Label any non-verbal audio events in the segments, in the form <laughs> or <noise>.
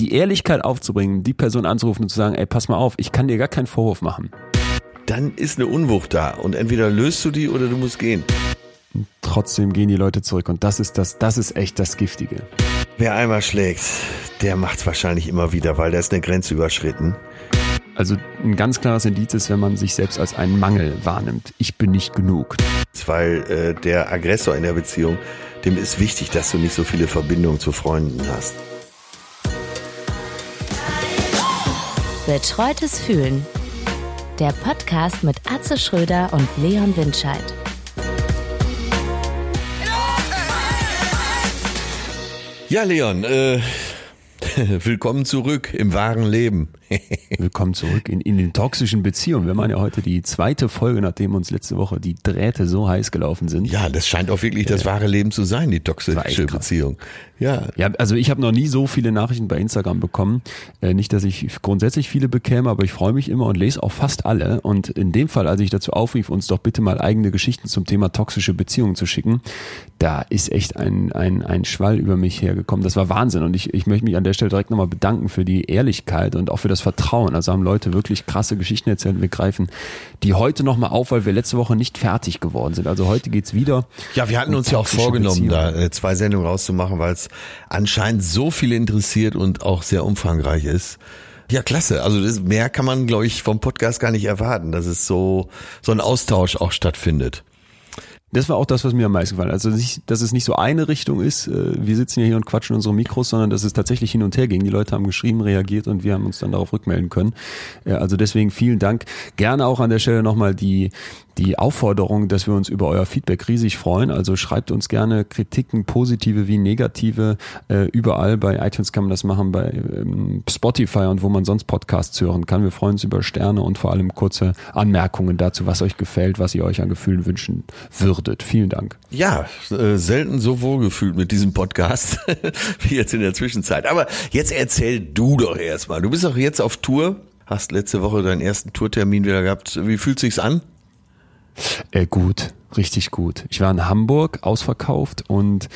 die Ehrlichkeit aufzubringen, die Person anzurufen und zu sagen, ey, pass mal auf, ich kann dir gar keinen Vorwurf machen. Dann ist eine Unwucht da und entweder löst du die oder du musst gehen. trotzdem gehen die Leute zurück und das ist das, das ist echt das Giftige. Wer einmal schlägt, der macht's wahrscheinlich immer wieder, weil da ist eine Grenze überschritten. Also ein ganz klares Indiz ist, wenn man sich selbst als einen Mangel wahrnimmt. Ich bin nicht genug. Weil äh, der Aggressor in der Beziehung, dem ist wichtig, dass du nicht so viele Verbindungen zu Freunden hast. Betreutes Fühlen. Der Podcast mit Atze Schröder und Leon Windscheid. Ja, Leon, äh, <laughs> willkommen zurück im wahren Leben. Willkommen zurück in, in den toxischen Beziehungen. Wir machen ja heute die zweite Folge, nachdem uns letzte Woche die Drähte so heiß gelaufen sind. Ja, das scheint auch wirklich das wahre Leben zu sein, die toxische. Beziehung. Ja, Ja, also ich habe noch nie so viele Nachrichten bei Instagram bekommen. Äh, nicht, dass ich grundsätzlich viele bekäme, aber ich freue mich immer und lese auch fast alle. Und in dem Fall, als ich dazu aufrief, uns doch bitte mal eigene Geschichten zum Thema toxische Beziehungen zu schicken, da ist echt ein, ein, ein Schwall über mich hergekommen. Das war Wahnsinn. Und ich, ich möchte mich an der Stelle direkt nochmal bedanken für die Ehrlichkeit und auch für das Vertrauen. Also haben Leute wirklich krasse Geschichten erzählt. Wir greifen die heute nochmal auf, weil wir letzte Woche nicht fertig geworden sind. Also heute geht's wieder. Ja, wir hatten um uns ja auch vorgenommen, da äh, zwei Sendungen rauszumachen, weil es anscheinend so viele interessiert und auch sehr umfangreich ist. Ja, klasse. Also das, mehr kann man, glaube ich, vom Podcast gar nicht erwarten, dass es so, so ein Austausch auch stattfindet. Das war auch das, was mir am meisten gefallen hat. Also, nicht, dass es nicht so eine Richtung ist, äh, wir sitzen ja hier und quatschen unsere Mikros, sondern dass es tatsächlich hin und her ging. Die Leute haben geschrieben, reagiert und wir haben uns dann darauf rückmelden können. Äh, Also deswegen vielen Dank. Gerne auch an der Stelle nochmal die, die Aufforderung, dass wir uns über euer Feedback riesig freuen. Also schreibt uns gerne Kritiken, positive wie negative. Äh, Überall bei iTunes kann man das machen, bei ähm, Spotify und wo man sonst Podcasts hören kann. Wir freuen uns über Sterne und vor allem kurze Anmerkungen dazu, was euch gefällt, was ihr euch an Gefühlen wünschen würdet. Vielen Dank. Ja, äh, selten so wohlgefühlt mit diesem Podcast <laughs> wie jetzt in der Zwischenzeit. Aber jetzt erzähl du doch erstmal. Du bist auch jetzt auf Tour, hast letzte Woche deinen ersten Tourtermin wieder gehabt. Wie fühlt sich's an? Äh, gut, richtig gut. Ich war in Hamburg, ausverkauft und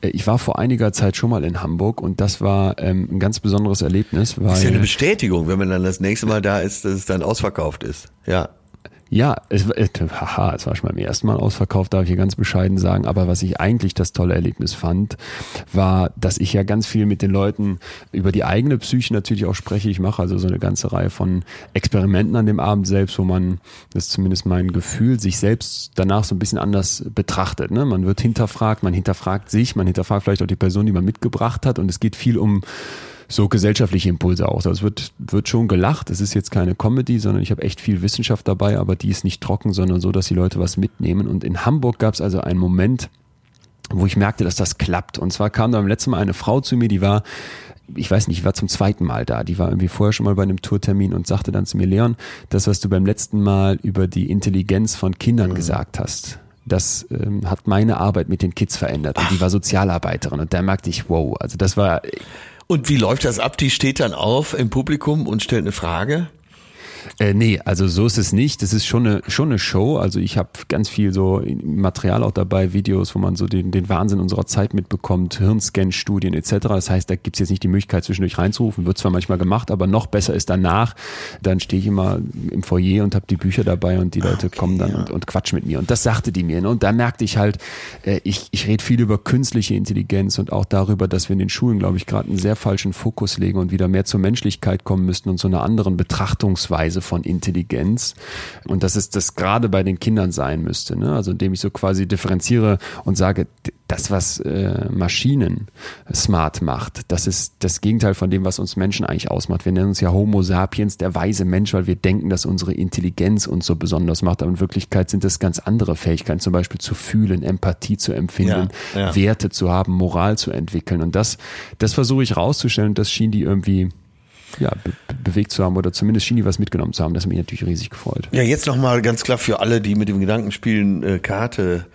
äh, ich war vor einiger Zeit schon mal in Hamburg und das war ähm, ein ganz besonderes Erlebnis, weil Das ist ja eine Bestätigung, wenn man dann das nächste Mal da ist, dass es dann ausverkauft ist. Ja. Ja, es, war- äh, haha, es war schon beim ersten Mal ausverkauft, darf ich hier ganz bescheiden sagen. Aber was ich eigentlich das tolle Erlebnis fand, war, dass ich ja ganz viel mit den Leuten über die eigene Psyche natürlich auch spreche. Ich mache also so eine ganze Reihe von Experimenten an dem Abend selbst, wo man, das ist zumindest mein Gefühl, sich selbst danach so ein bisschen anders betrachtet. Ne? Man wird hinterfragt, man hinterfragt sich, man hinterfragt vielleicht auch die Person, die man mitgebracht hat. Und es geht viel um so gesellschaftliche Impulse auch. Also es wird, wird schon gelacht. Es ist jetzt keine Comedy, sondern ich habe echt viel Wissenschaft dabei, aber die ist nicht trocken, sondern so, dass die Leute was mitnehmen. Und in Hamburg gab es also einen Moment, wo ich merkte, dass das klappt. Und zwar kam da beim letzten Mal eine Frau zu mir, die war, ich weiß nicht, ich war zum zweiten Mal da. Die war irgendwie vorher schon mal bei einem Tourtermin und sagte dann zu mir, Leon, das, was du beim letzten Mal über die Intelligenz von Kindern gesagt hast, das ähm, hat meine Arbeit mit den Kids verändert. Und die war Sozialarbeiterin. Und da merkte ich, wow, also das war Und wie läuft das ab? Die steht dann auf im Publikum und stellt eine Frage. Äh, nee, also so ist es nicht. Das ist schon eine, schon eine Show. Also ich habe ganz viel so Material auch dabei, Videos, wo man so den, den Wahnsinn unserer Zeit mitbekommt, Hirnscan-Studien etc. Das heißt, da gibt's jetzt nicht die Möglichkeit, zwischendurch reinzurufen. Wird zwar manchmal gemacht, aber noch besser ist danach. Dann stehe ich immer im Foyer und habe die Bücher dabei und die Leute kommen dann und, und quatschen mit mir. Und das sagte die mir. Ne? Und da merkte ich halt, äh, ich, ich rede viel über künstliche Intelligenz und auch darüber, dass wir in den Schulen, glaube ich, gerade einen sehr falschen Fokus legen und wieder mehr zur Menschlichkeit kommen müssten und zu einer anderen Betrachtungsweise von Intelligenz. Und dass es das gerade bei den Kindern sein müsste. Ne? Also indem ich so quasi differenziere und sage, das, was äh, Maschinen smart macht, das ist das Gegenteil von dem, was uns Menschen eigentlich ausmacht. Wir nennen uns ja Homo sapiens, der weise Mensch, weil wir denken, dass unsere Intelligenz uns so besonders macht. Aber in Wirklichkeit sind das ganz andere Fähigkeiten, zum Beispiel zu fühlen, Empathie zu empfinden, Ja, ja. Werte zu haben, Moral zu entwickeln. Und das, das versuche ich rauszustellen. Und das schien die irgendwie ja, be bewegt zu haben oder zumindest schien die was mitgenommen zu haben. Das hat mich natürlich riesig gefreut. Ja, jetzt nochmal ganz klar für alle, die mit dem Gedanken spielen, äh, Karte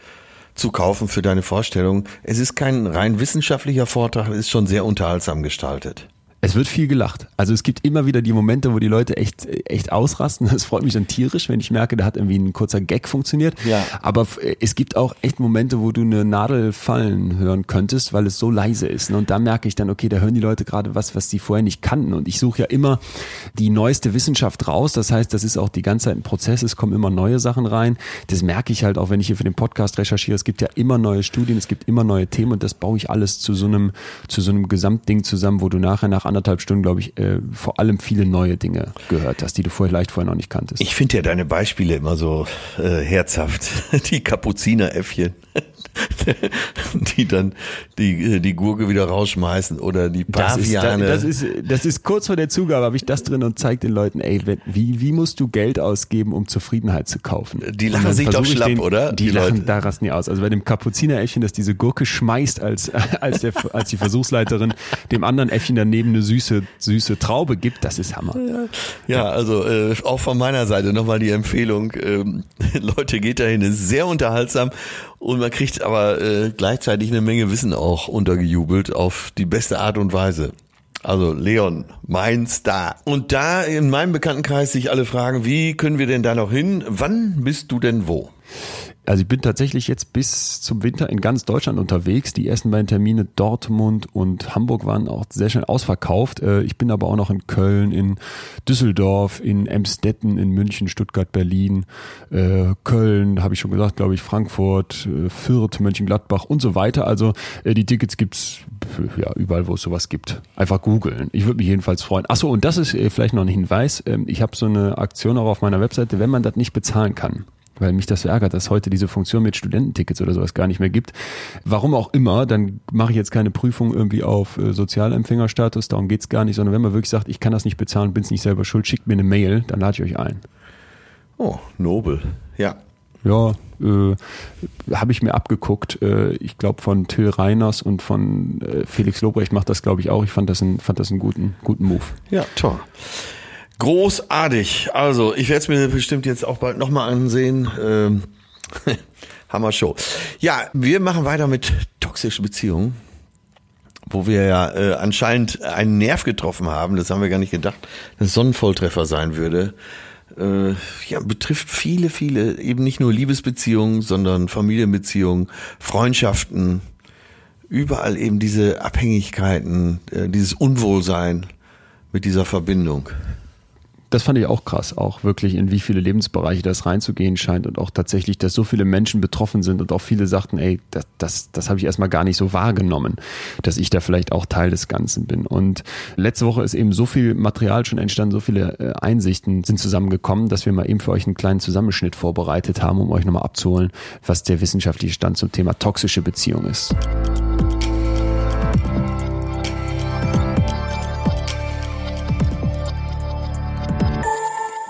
zu kaufen für deine Vorstellung. Es ist kein rein wissenschaftlicher Vortrag, es ist schon sehr unterhaltsam gestaltet. Es wird viel gelacht. Also es gibt immer wieder die Momente, wo die Leute echt, echt ausrasten. Das freut mich dann tierisch, wenn ich merke, da hat irgendwie ein kurzer Gag funktioniert. Ja. Aber es gibt auch echt Momente, wo du eine Nadel fallen hören könntest, weil es so leise ist. Und da merke ich dann, okay, da hören die Leute gerade was, was sie vorher nicht kannten. Und ich suche ja immer die neueste Wissenschaft raus. Das heißt, das ist auch die ganze Zeit ein Prozess. Es kommen immer neue Sachen rein. Das merke ich halt auch, wenn ich hier für den Podcast recherchiere. Es gibt ja immer neue Studien, es gibt immer neue Themen und das baue ich alles zu so einem, zu so einem Gesamtding zusammen, wo du nachher nach anderthalb Stunden, glaube ich, äh, vor allem viele neue Dinge gehört hast, die du vielleicht vorher noch nicht kanntest. Ich finde ja deine Beispiele immer so äh, herzhaft. <laughs> Die Kapuzineräffchen, <laughs> die dann die, die Gurke wieder rausschmeißen oder die Paviane. Das ist, das, ist, das ist kurz vor der Zugabe, habe ich das drin und zeige den Leuten, ey, wie, wie musst du Geld ausgeben, um Zufriedenheit zu kaufen? Die lachen sich doch schlapp, den, oder? Die, die lachen, Leute. da rasten die aus. Also bei dem Kapuzineräffchen, das diese Gurke schmeißt, als, <laughs> als, der, als die Versuchsleiterin dem anderen Äffchen daneben eine süße, süße Traube gibt, das ist Hammer. Ja, also äh, auch von meiner Seite nochmal die Empfehlung, ähm, <laughs> Leute, geht dahin, ist sehr unterhaltsam und man kriegt aber äh, gleichzeitig eine Menge Wissen auch untergejubelt auf die beste Art und Weise. Also Leon, mein Star. Und da in meinem Bekanntenkreis sich alle fragen, wie können wir denn da noch hin? Wann bist du denn wo? Also ich bin tatsächlich jetzt bis zum Winter in ganz Deutschland unterwegs. Die ersten beiden Termine Dortmund und Hamburg waren auch sehr schnell ausverkauft. Äh, ich bin aber auch noch in Köln, in Düsseldorf, in Emstetten, in München, Stuttgart, Berlin, äh, Köln, habe ich schon gesagt, glaube ich, Frankfurt, äh, Fürth, Mönchengladbach und so weiter. Also die Tickets gibt's ja überall, wo es sowas gibt. Einfach googeln. Ich würde mich jedenfalls freuen. Achso, und das ist vielleicht noch ein Hinweis. Ähm, ich habe so eine Aktion auch auf meiner Webseite, wenn man das nicht bezahlen kann weil mich das ärgert, dass heute diese Funktion mit Studententickets oder sowas gar nicht mehr gibt. Warum auch immer, dann mache ich jetzt keine Prüfung irgendwie auf äh, Sozialempfängerstatus, darum geht's gar nicht, sondern wenn man wirklich sagt, ich kann das nicht bezahlen, bin's nicht selber schuld, schickt mir eine Mail, dann lade ich euch ein. Oh, nobel. Ja. Ja, äh, habe ich mir abgeguckt. Äh, ich glaube von Till Reiners und von äh, Felix Lobrecht macht das, glaube ich, auch. Ich fand das, ein, fand das einen guten, guten Move. Ja, toll. Großartig. Also, ich werde es mir bestimmt jetzt auch bald nochmal ansehen. Ähm, <laughs> Hammer Show. Ja, wir machen weiter mit toxischen Beziehungen, wo wir ja äh, anscheinend einen Nerv getroffen haben. Das haben wir gar nicht gedacht, dass es so ein Volltreffer sein würde. Äh, ja, betrifft viele, viele, eben nicht nur Liebesbeziehungen, sondern Familienbeziehungen, Freundschaften, überall eben diese Abhängigkeiten, äh, dieses Unwohlsein mit dieser Verbindung das fand ich auch krass, auch wirklich in wie viele Lebensbereiche das reinzugehen scheint und auch tatsächlich, dass so viele Menschen betroffen sind und auch viele sagten, ey, das, das, das habe ich erstmal gar nicht so wahrgenommen, dass ich da vielleicht auch Teil des Ganzen bin. Und letzte Woche ist eben so viel Material schon entstanden, so viele äh, Einsichten sind zusammengekommen, dass wir mal eben für euch einen kleinen Zusammenschnitt vorbereitet haben, um euch nochmal abzuholen, was der wissenschaftliche Stand zum Thema toxische Beziehung ist.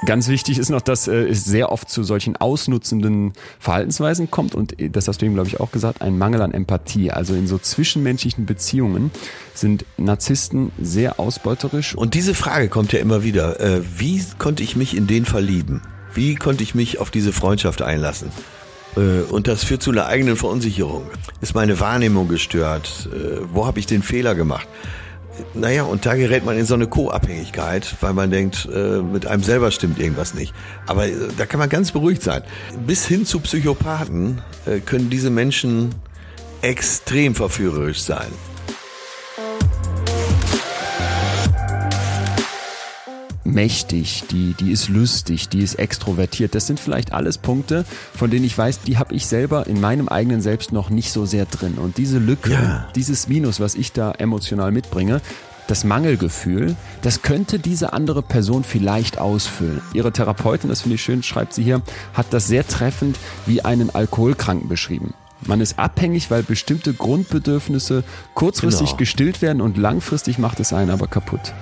Ganz wichtig ist noch, dass äh, es sehr oft zu solchen ausnutzenden Verhaltensweisen kommt und äh, das hast du eben, glaube ich, auch gesagt, ein Mangel an Empathie. Also in so zwischenmenschlichen Beziehungen sind Narzissten sehr ausbeuterisch. Und diese Frage kommt ja immer wieder. Äh, wie konnte ich mich in den verlieben? Wie konnte ich mich auf diese Freundschaft einlassen? Und das führt zu einer eigenen Verunsicherung. Ist meine Wahrnehmung gestört? Wo habe ich den Fehler gemacht? Naja, und da gerät man in so eine Co-Abhängigkeit, weil man denkt, äh, mit einem selber stimmt irgendwas nicht. Aber äh, da kann man ganz beruhigt sein. Bis hin zu Psychopathen äh, können diese Menschen extrem verführerisch sein. Mächtig, die, die ist lustig, die ist extrovertiert. Das sind vielleicht alles Punkte, von denen ich weiß, die habe ich selber in meinem eigenen Selbst noch nicht so sehr drin. Und diese Lücke, ja. dieses Minus, was ich da emotional mitbringe, das Mangelgefühl, das könnte diese andere Person vielleicht ausfüllen. Ihre Therapeutin, das finde ich schön, schreibt sie hier, hat das sehr treffend wie einen Alkoholkranken beschrieben. Man ist abhängig, weil bestimmte Grundbedürfnisse kurzfristig genau. gestillt werden und langfristig macht es einen aber kaputt.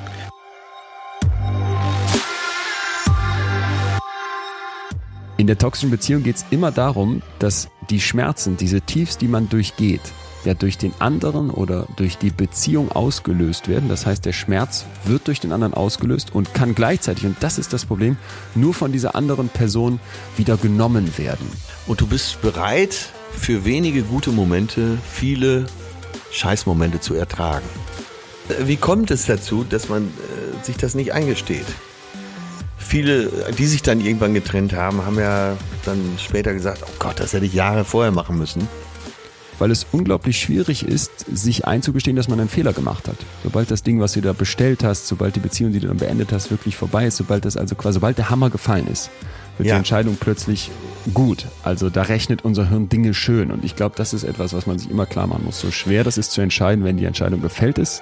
In der toxischen Beziehung geht es immer darum, dass die Schmerzen, diese Tiefs, die man durchgeht, ja durch den anderen oder durch die Beziehung ausgelöst werden. Das heißt, der Schmerz wird durch den anderen ausgelöst und kann gleichzeitig, und das ist das Problem, nur von dieser anderen Person wieder genommen werden. Und du bist bereit, für wenige gute Momente viele Scheißmomente zu ertragen. Wie kommt es dazu, dass man äh, sich das nicht eingesteht? Viele, die sich dann irgendwann getrennt haben, haben ja dann später gesagt, oh Gott, das hätte ich Jahre vorher machen müssen. Weil es unglaublich schwierig ist, sich einzugestehen, dass man einen Fehler gemacht hat. Sobald das Ding, was du da bestellt hast, sobald die Beziehung, die du dann beendet hast, wirklich vorbei ist, sobald das also quasi, sobald der Hammer gefallen ist, wird Ja. die Entscheidung plötzlich gut. Also da rechnet unser Hirn Dinge schön. Und ich glaube, das ist etwas, was man sich immer klar machen muss. So schwer das ist zu entscheiden, wenn die Entscheidung gefällt ist,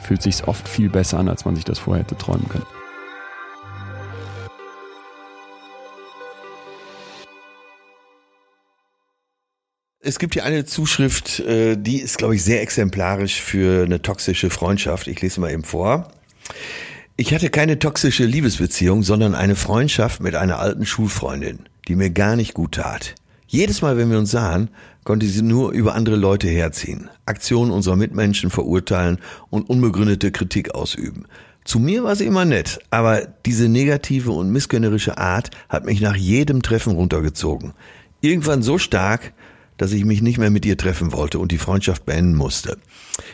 fühlt sich oft viel besser an, als man sich das vorher hätte träumen können. Es gibt hier eine Zuschrift, äh, die ist, glaube ich, sehr exemplarisch für eine toxische Freundschaft. Ich lese mal eben vor. Ich hatte keine toxische Liebesbeziehung, sondern eine Freundschaft mit einer alten Schulfreundin, die mir gar nicht gut tat. Jedes Mal, wenn wir uns sahen, konnte sie nur über andere Leute herziehen, Aktionen unserer Mitmenschen verurteilen und unbegründete Kritik ausüben. Zu mir war sie immer nett, aber diese negative und missgönnerische Art hat mich nach jedem Treffen runtergezogen. Irgendwann so stark, dass ich mich nicht mehr mit ihr treffen wollte und die Freundschaft beenden musste.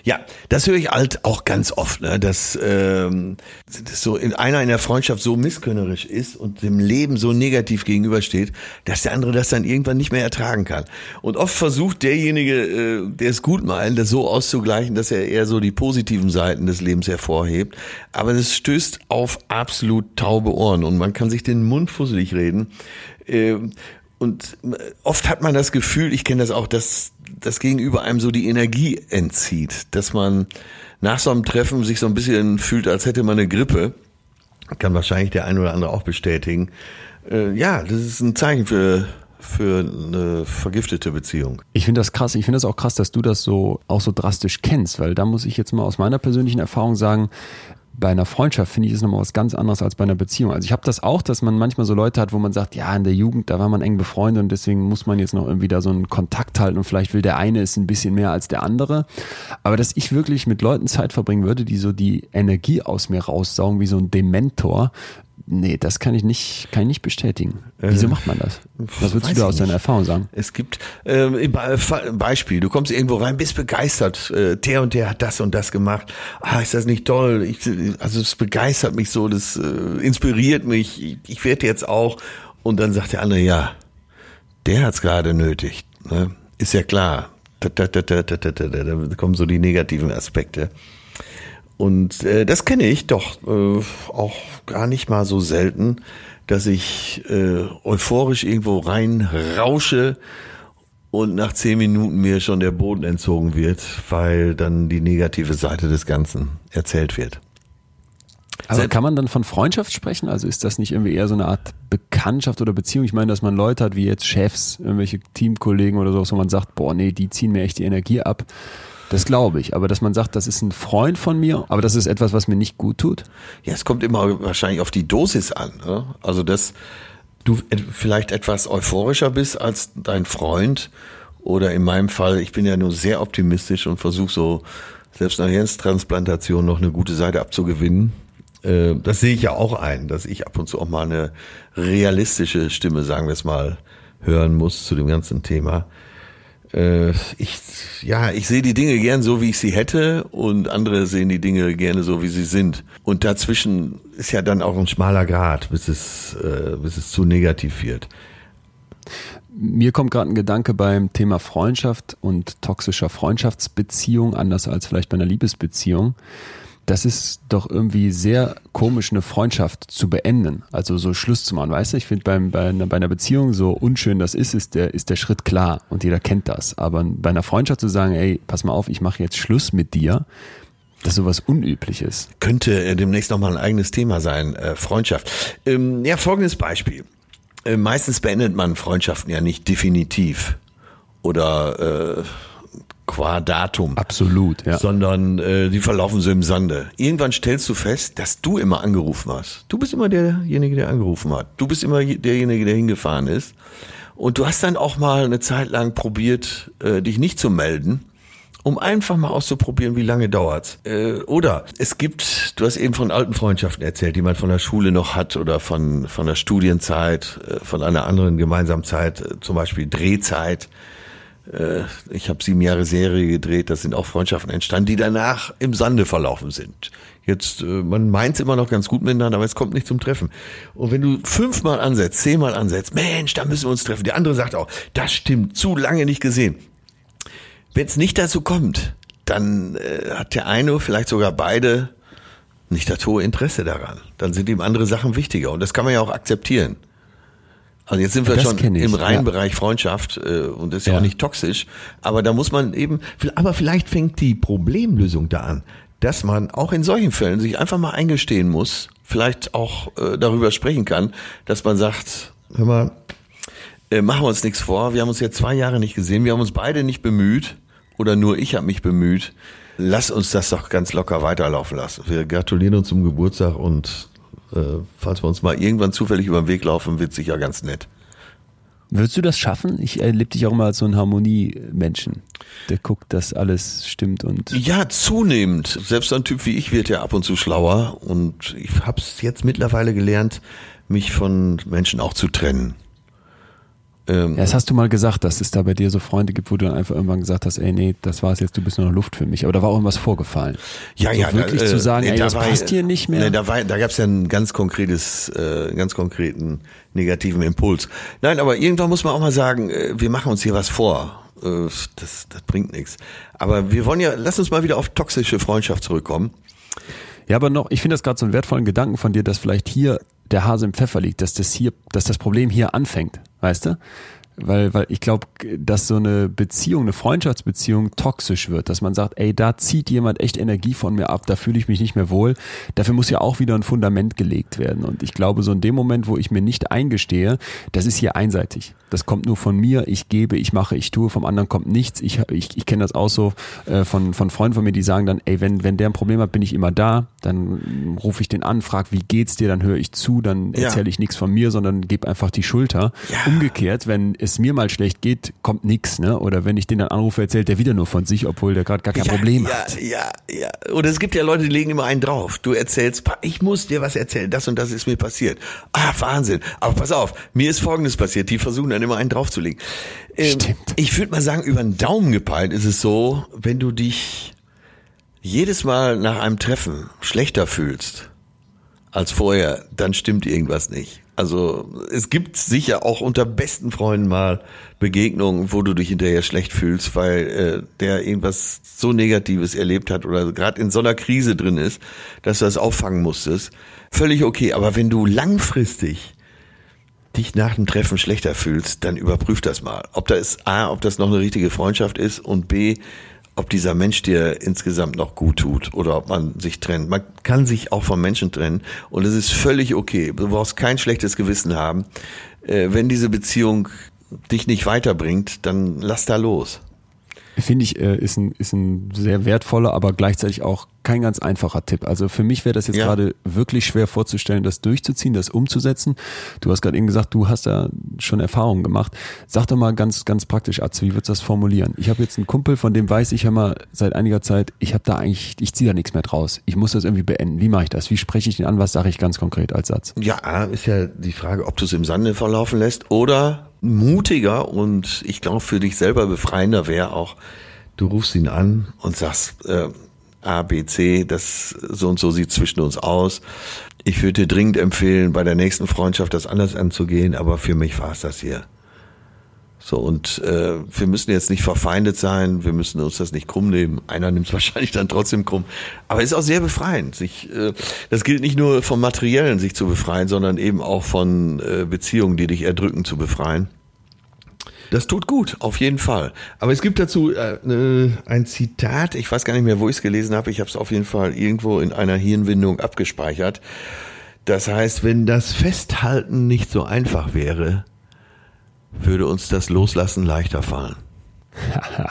Ja, das höre ich halt auch ganz oft, ne, dass, ähm, dass so in einer in der Freundschaft so misskönnerisch ist und dem Leben so negativ gegenübersteht, dass der andere das dann irgendwann nicht mehr ertragen kann. Und oft versucht derjenige, äh, der es gut meint, das so auszugleichen, dass er eher so die positiven Seiten des Lebens hervorhebt. Aber das stößt auf absolut taube Ohren und man kann sich den Mund fusselig reden. Ähm, und oft hat man das Gefühl, ich kenne das auch, dass das Gegenüber einem so die Energie entzieht, dass man nach so einem Treffen sich so ein bisschen fühlt, als hätte man eine Grippe. Kann wahrscheinlich der ein oder andere auch bestätigen. Äh, ja, das ist ein Zeichen für für eine vergiftete Beziehung. Ich finde das krass. Ich finde das auch krass, dass du das so auch so drastisch kennst, weil da muss ich jetzt mal aus meiner persönlichen Erfahrung sagen, bei einer Freundschaft finde ich es nochmal was ganz anderes als bei einer Beziehung. Also ich habe das auch, dass man manchmal so Leute hat, wo man sagt, ja, in der Jugend, da war man eng befreundet und deswegen muss man jetzt noch irgendwie da so einen Kontakt halten und vielleicht will der eine es ein bisschen mehr als der andere. Aber dass ich wirklich mit Leuten Zeit verbringen würde, die so die Energie aus mir raussaugen, wie so ein Dementor, nee, das kann ich nicht, kann ich nicht bestätigen. Wieso macht man das? Was würdest du da aus deiner. Erfahrung sagen? Es gibt ähm, Fa- Beispiel, du kommst irgendwo rein, bist begeistert, äh, der und der hat das und das gemacht. Ah, ist das nicht toll? Ich, also es begeistert mich so, das äh, inspiriert mich. Ich, ich werde jetzt auch. Und dann sagt der andere, ja, der hat's gerade nötig. Ne? Ist ja klar. Da, da, da, da, da, da, da, da kommen so die negativen Aspekte. Und äh, das kenne ich doch äh, auch gar nicht mal so selten, dass ich äh, euphorisch irgendwo rein rausche und nach zehn Minuten mir schon der Boden entzogen wird, weil dann die negative Seite des Ganzen erzählt wird. Selbst- kann man dann von Freundschaft sprechen? Also ist das nicht irgendwie eher so eine Art Bekanntschaft oder Beziehung? Ich meine, dass man Leute hat wie jetzt Chefs, irgendwelche Teamkollegen oder so, wo man sagt, boah, nee, die ziehen mir echt die Energie ab. Das glaube ich. Aber dass man sagt, das ist ein Freund von mir, aber das ist etwas, was mir nicht gut tut. Ja, es kommt immer wahrscheinlich auf die Dosis an. Ne? Also, dass du vielleicht etwas euphorischer bist als dein Freund oder in meinem Fall, ich bin ja nur sehr optimistisch und versuche so selbst nach Hirntransplantation noch eine gute Seite abzugewinnen. Äh, Das sehe ich ja auch ein, dass ich ab und zu auch mal eine realistische Stimme, sagen wir es mal, hören muss zu dem ganzen Thema. Äh, Ich, ja, ich sehe die Dinge gern so, wie ich sie hätte und andere sehen die Dinge gerne so, wie sie sind. Und dazwischen ist ja dann auch ein schmaler Grad, bis es, äh, bis es zu negativ wird. Mir kommt gerade ein Gedanke beim Thema Freundschaft und toxischer Freundschaftsbeziehung, anders als vielleicht bei einer Liebesbeziehung. Das ist doch irgendwie sehr komisch, eine Freundschaft zu beenden, also so Schluss zu machen. Weißt du, ich finde beim, bei, einer, bei einer Beziehung, so unschön das ist, ist der, ist der Schritt klar und jeder kennt das. Aber bei einer Freundschaft zu sagen, ey, pass mal auf, ich mache jetzt Schluss mit dir, das ist sowas Unübliches. Könnte äh, demnächst nochmal ein eigenes Thema sein, äh, Freundschaft. Ähm, ja, folgendes Beispiel. Äh, meistens beendet man Freundschaften ja nicht definitiv oder äh, qua Datum. Absolut, ja. sondern äh, die verlaufen so im Sande. Irgendwann stellst du fest, dass du immer angerufen hast. Du bist immer derjenige, der angerufen hat. Du bist immer je- derjenige, der hingefahren ist. Und du hast dann auch mal eine Zeit lang probiert, äh, dich nicht zu melden, um einfach mal auszuprobieren, wie lange dauert's. Äh, oder es gibt, du hast eben von alten Freundschaften erzählt, die man von der Schule noch hat oder von, von der Studienzeit, äh, von einer anderen gemeinsamen Zeit, äh, zum Beispiel Drehzeit ich habe sieben Jahre Serie gedreht, da sind auch Freundschaften entstanden, die danach im Sande verlaufen sind. Jetzt, äh, man meint immer noch ganz gut miteinander, aber es kommt nicht zum Treffen. Und wenn du fünfmal ansetzt, zehnmal ansetzt, Mensch, da müssen wir uns treffen. Die andere sagt auch, das stimmt, zu lange nicht gesehen. Wenn es nicht dazu kommt, dann äh, hat der eine, vielleicht sogar beide, nicht das hohe Interesse daran. Dann sind ihm andere Sachen wichtiger und das kann man ja auch akzeptieren. Also jetzt sind wir Das schon im reinen ja. Bereich Freundschaft äh, und das ist ja auch nicht toxisch, aber da muss man eben, aber vielleicht fängt die Problemlösung da an, dass man auch in solchen Fällen sich einfach mal eingestehen muss, vielleicht auch äh, darüber sprechen kann, dass man sagt, hör mal, äh, machen wir uns nichts vor, wir haben uns jetzt zwei Jahre nicht gesehen, wir haben uns beide nicht bemüht oder nur ich habe mich bemüht. Lass uns das doch ganz locker weiterlaufen lassen. Wir gratulieren uns zum Geburtstag und falls wir uns mal irgendwann zufällig über den Weg laufen, wird sicher ganz nett. Würdest du das schaffen? Ich erlebe dich auch immer als so einen Harmoniemenschen, der guckt, dass alles stimmt und Ja, zunehmend. Selbst so ein Typ wie ich wird ja ab und zu schlauer und ich habe es jetzt mittlerweile gelernt, mich von Menschen auch zu trennen. Ähm, Ja, das hast du mal gesagt, dass es da bei dir so Freunde gibt, wo du dann einfach irgendwann gesagt hast, ey, nee, das war's jetzt, du bist nur noch Luft für mich. Aber da war auch irgendwas vorgefallen. Ja, so ja, wirklich da, zu äh, sagen, nee, ey, da das war- passt hier nicht mehr. Nee, da war, da gab's ja ein ganz konkretes, äh, einen ganz konkreten negativen Impuls. Nein, aber irgendwann muss man auch mal sagen, äh, wir machen uns hier was vor. Äh, das, das bringt nichts. Aber wir wollen ja, lass uns mal wieder auf toxische Freundschaft zurückkommen. Ja, aber noch, ich finde das gerade so einen wertvollen Gedanken von dir, dass vielleicht hier der Hase im Pfeffer liegt, dass das hier, dass das Problem hier anfängt, weißt du? Weil, weil ich glaube, dass so eine Beziehung, eine Freundschaftsbeziehung toxisch wird, dass man sagt, ey, da zieht jemand echt Energie von mir ab, da fühle ich mich nicht mehr wohl. Dafür muss ja auch wieder ein Fundament gelegt werden. Und ich glaube, so in dem Moment, wo ich mir nicht eingestehe, das ist hier einseitig. Das kommt nur von mir, ich gebe, ich mache, ich tue, vom anderen kommt nichts. Ich, ich, ich kenne das auch so äh, von, von Freunden von mir, die sagen dann, ey, wenn, wenn der ein Problem hat, bin ich immer da, dann rufe ich den an, frag, wie geht's dir, dann höre ich zu, dann Ja. erzähle ich nichts von mir, sondern gebe einfach die Schulter. Ja. Umgekehrt, wenn es mir mal schlecht geht, kommt nichts, ne? Oder wenn ich den dann anrufe, erzählt der wieder nur von sich, obwohl der gerade gar kein ja, Problem ja, hat. Ja, ja. Und es gibt ja Leute, die legen immer einen drauf. Du erzählst, "Pa, ich muss dir was erzählen, das und das ist mir passiert. Ah, Wahnsinn. Aber pass auf, mir ist Folgendes passiert. Die versuchen dann immer einen draufzulegen. Ähm, Stimmt. Ich würde mal sagen, über den Daumen gepeilt ist es so, wenn du dich jedes Mal nach einem Treffen schlechter fühlst als vorher, dann stimmt irgendwas nicht. Also es gibt sicher auch unter besten Freunden mal Begegnungen, wo du dich hinterher schlecht fühlst, weil äh, der irgendwas so Negatives erlebt hat oder gerade in so einer Krise drin ist, dass du das auffangen musstest. Völlig okay, aber wenn du langfristig dich nach dem Treffen schlechter fühlst, dann überprüf das mal. Ob das A, ob das noch eine richtige Freundschaft ist und B, ob dieser Mensch dir insgesamt noch gut tut oder ob man sich trennt. Man kann sich auch vom Menschen trennen und es ist völlig okay. Du brauchst kein schlechtes Gewissen haben. Äh, wenn diese Beziehung dich nicht weiterbringt, dann lass da los. Finde ich, äh, ist, ein, ist ein sehr wertvoller, aber gleichzeitig auch kein ganz einfacher Tipp. Also für mich wäre das jetzt Ja. gerade wirklich schwer vorzustellen, das durchzuziehen, das umzusetzen. Du hast gerade eben gesagt, du hast da schon Erfahrungen gemacht. Sag doch mal ganz, ganz praktisch, Atze, wie würdest du das formulieren? Ich habe jetzt einen Kumpel, von dem weiß ich ja mal seit einiger Zeit, ich habe da eigentlich, ich ziehe da nichts mehr draus. Ich muss das irgendwie beenden. Wie mache ich das? Wie spreche ich den an? Was sage ich ganz konkret als Satz? Ja, ist ja die Frage, ob du es im Sande verlaufen lässt oder mutiger und ich glaube für dich selber befreiender wäre auch, du rufst ihn an und sagst, äh, A, B, C, das so und so sieht zwischen uns aus. Ich würde dir dringend empfehlen, bei der nächsten Freundschaft das anders anzugehen, aber für mich war es das hier. So, und äh, wir müssen jetzt nicht verfeindet sein, wir müssen uns das nicht krumm nehmen. Einer nimmt es <laughs> wahrscheinlich dann trotzdem krumm. Aber es ist auch sehr befreiend. Sich, äh, das gilt nicht nur vom Materiellen, sich zu befreien, sondern eben auch von äh, Beziehungen, die dich erdrücken, zu befreien. Das tut gut, auf jeden Fall. Aber es gibt dazu äh, ne, ein Zitat, ich weiß gar nicht mehr, wo ich es gelesen habe, ich habe es auf jeden Fall irgendwo in einer Hirnwindung abgespeichert. Das heißt, wenn das Festhalten nicht so einfach wäre, würde uns das Loslassen leichter fallen. <laughs>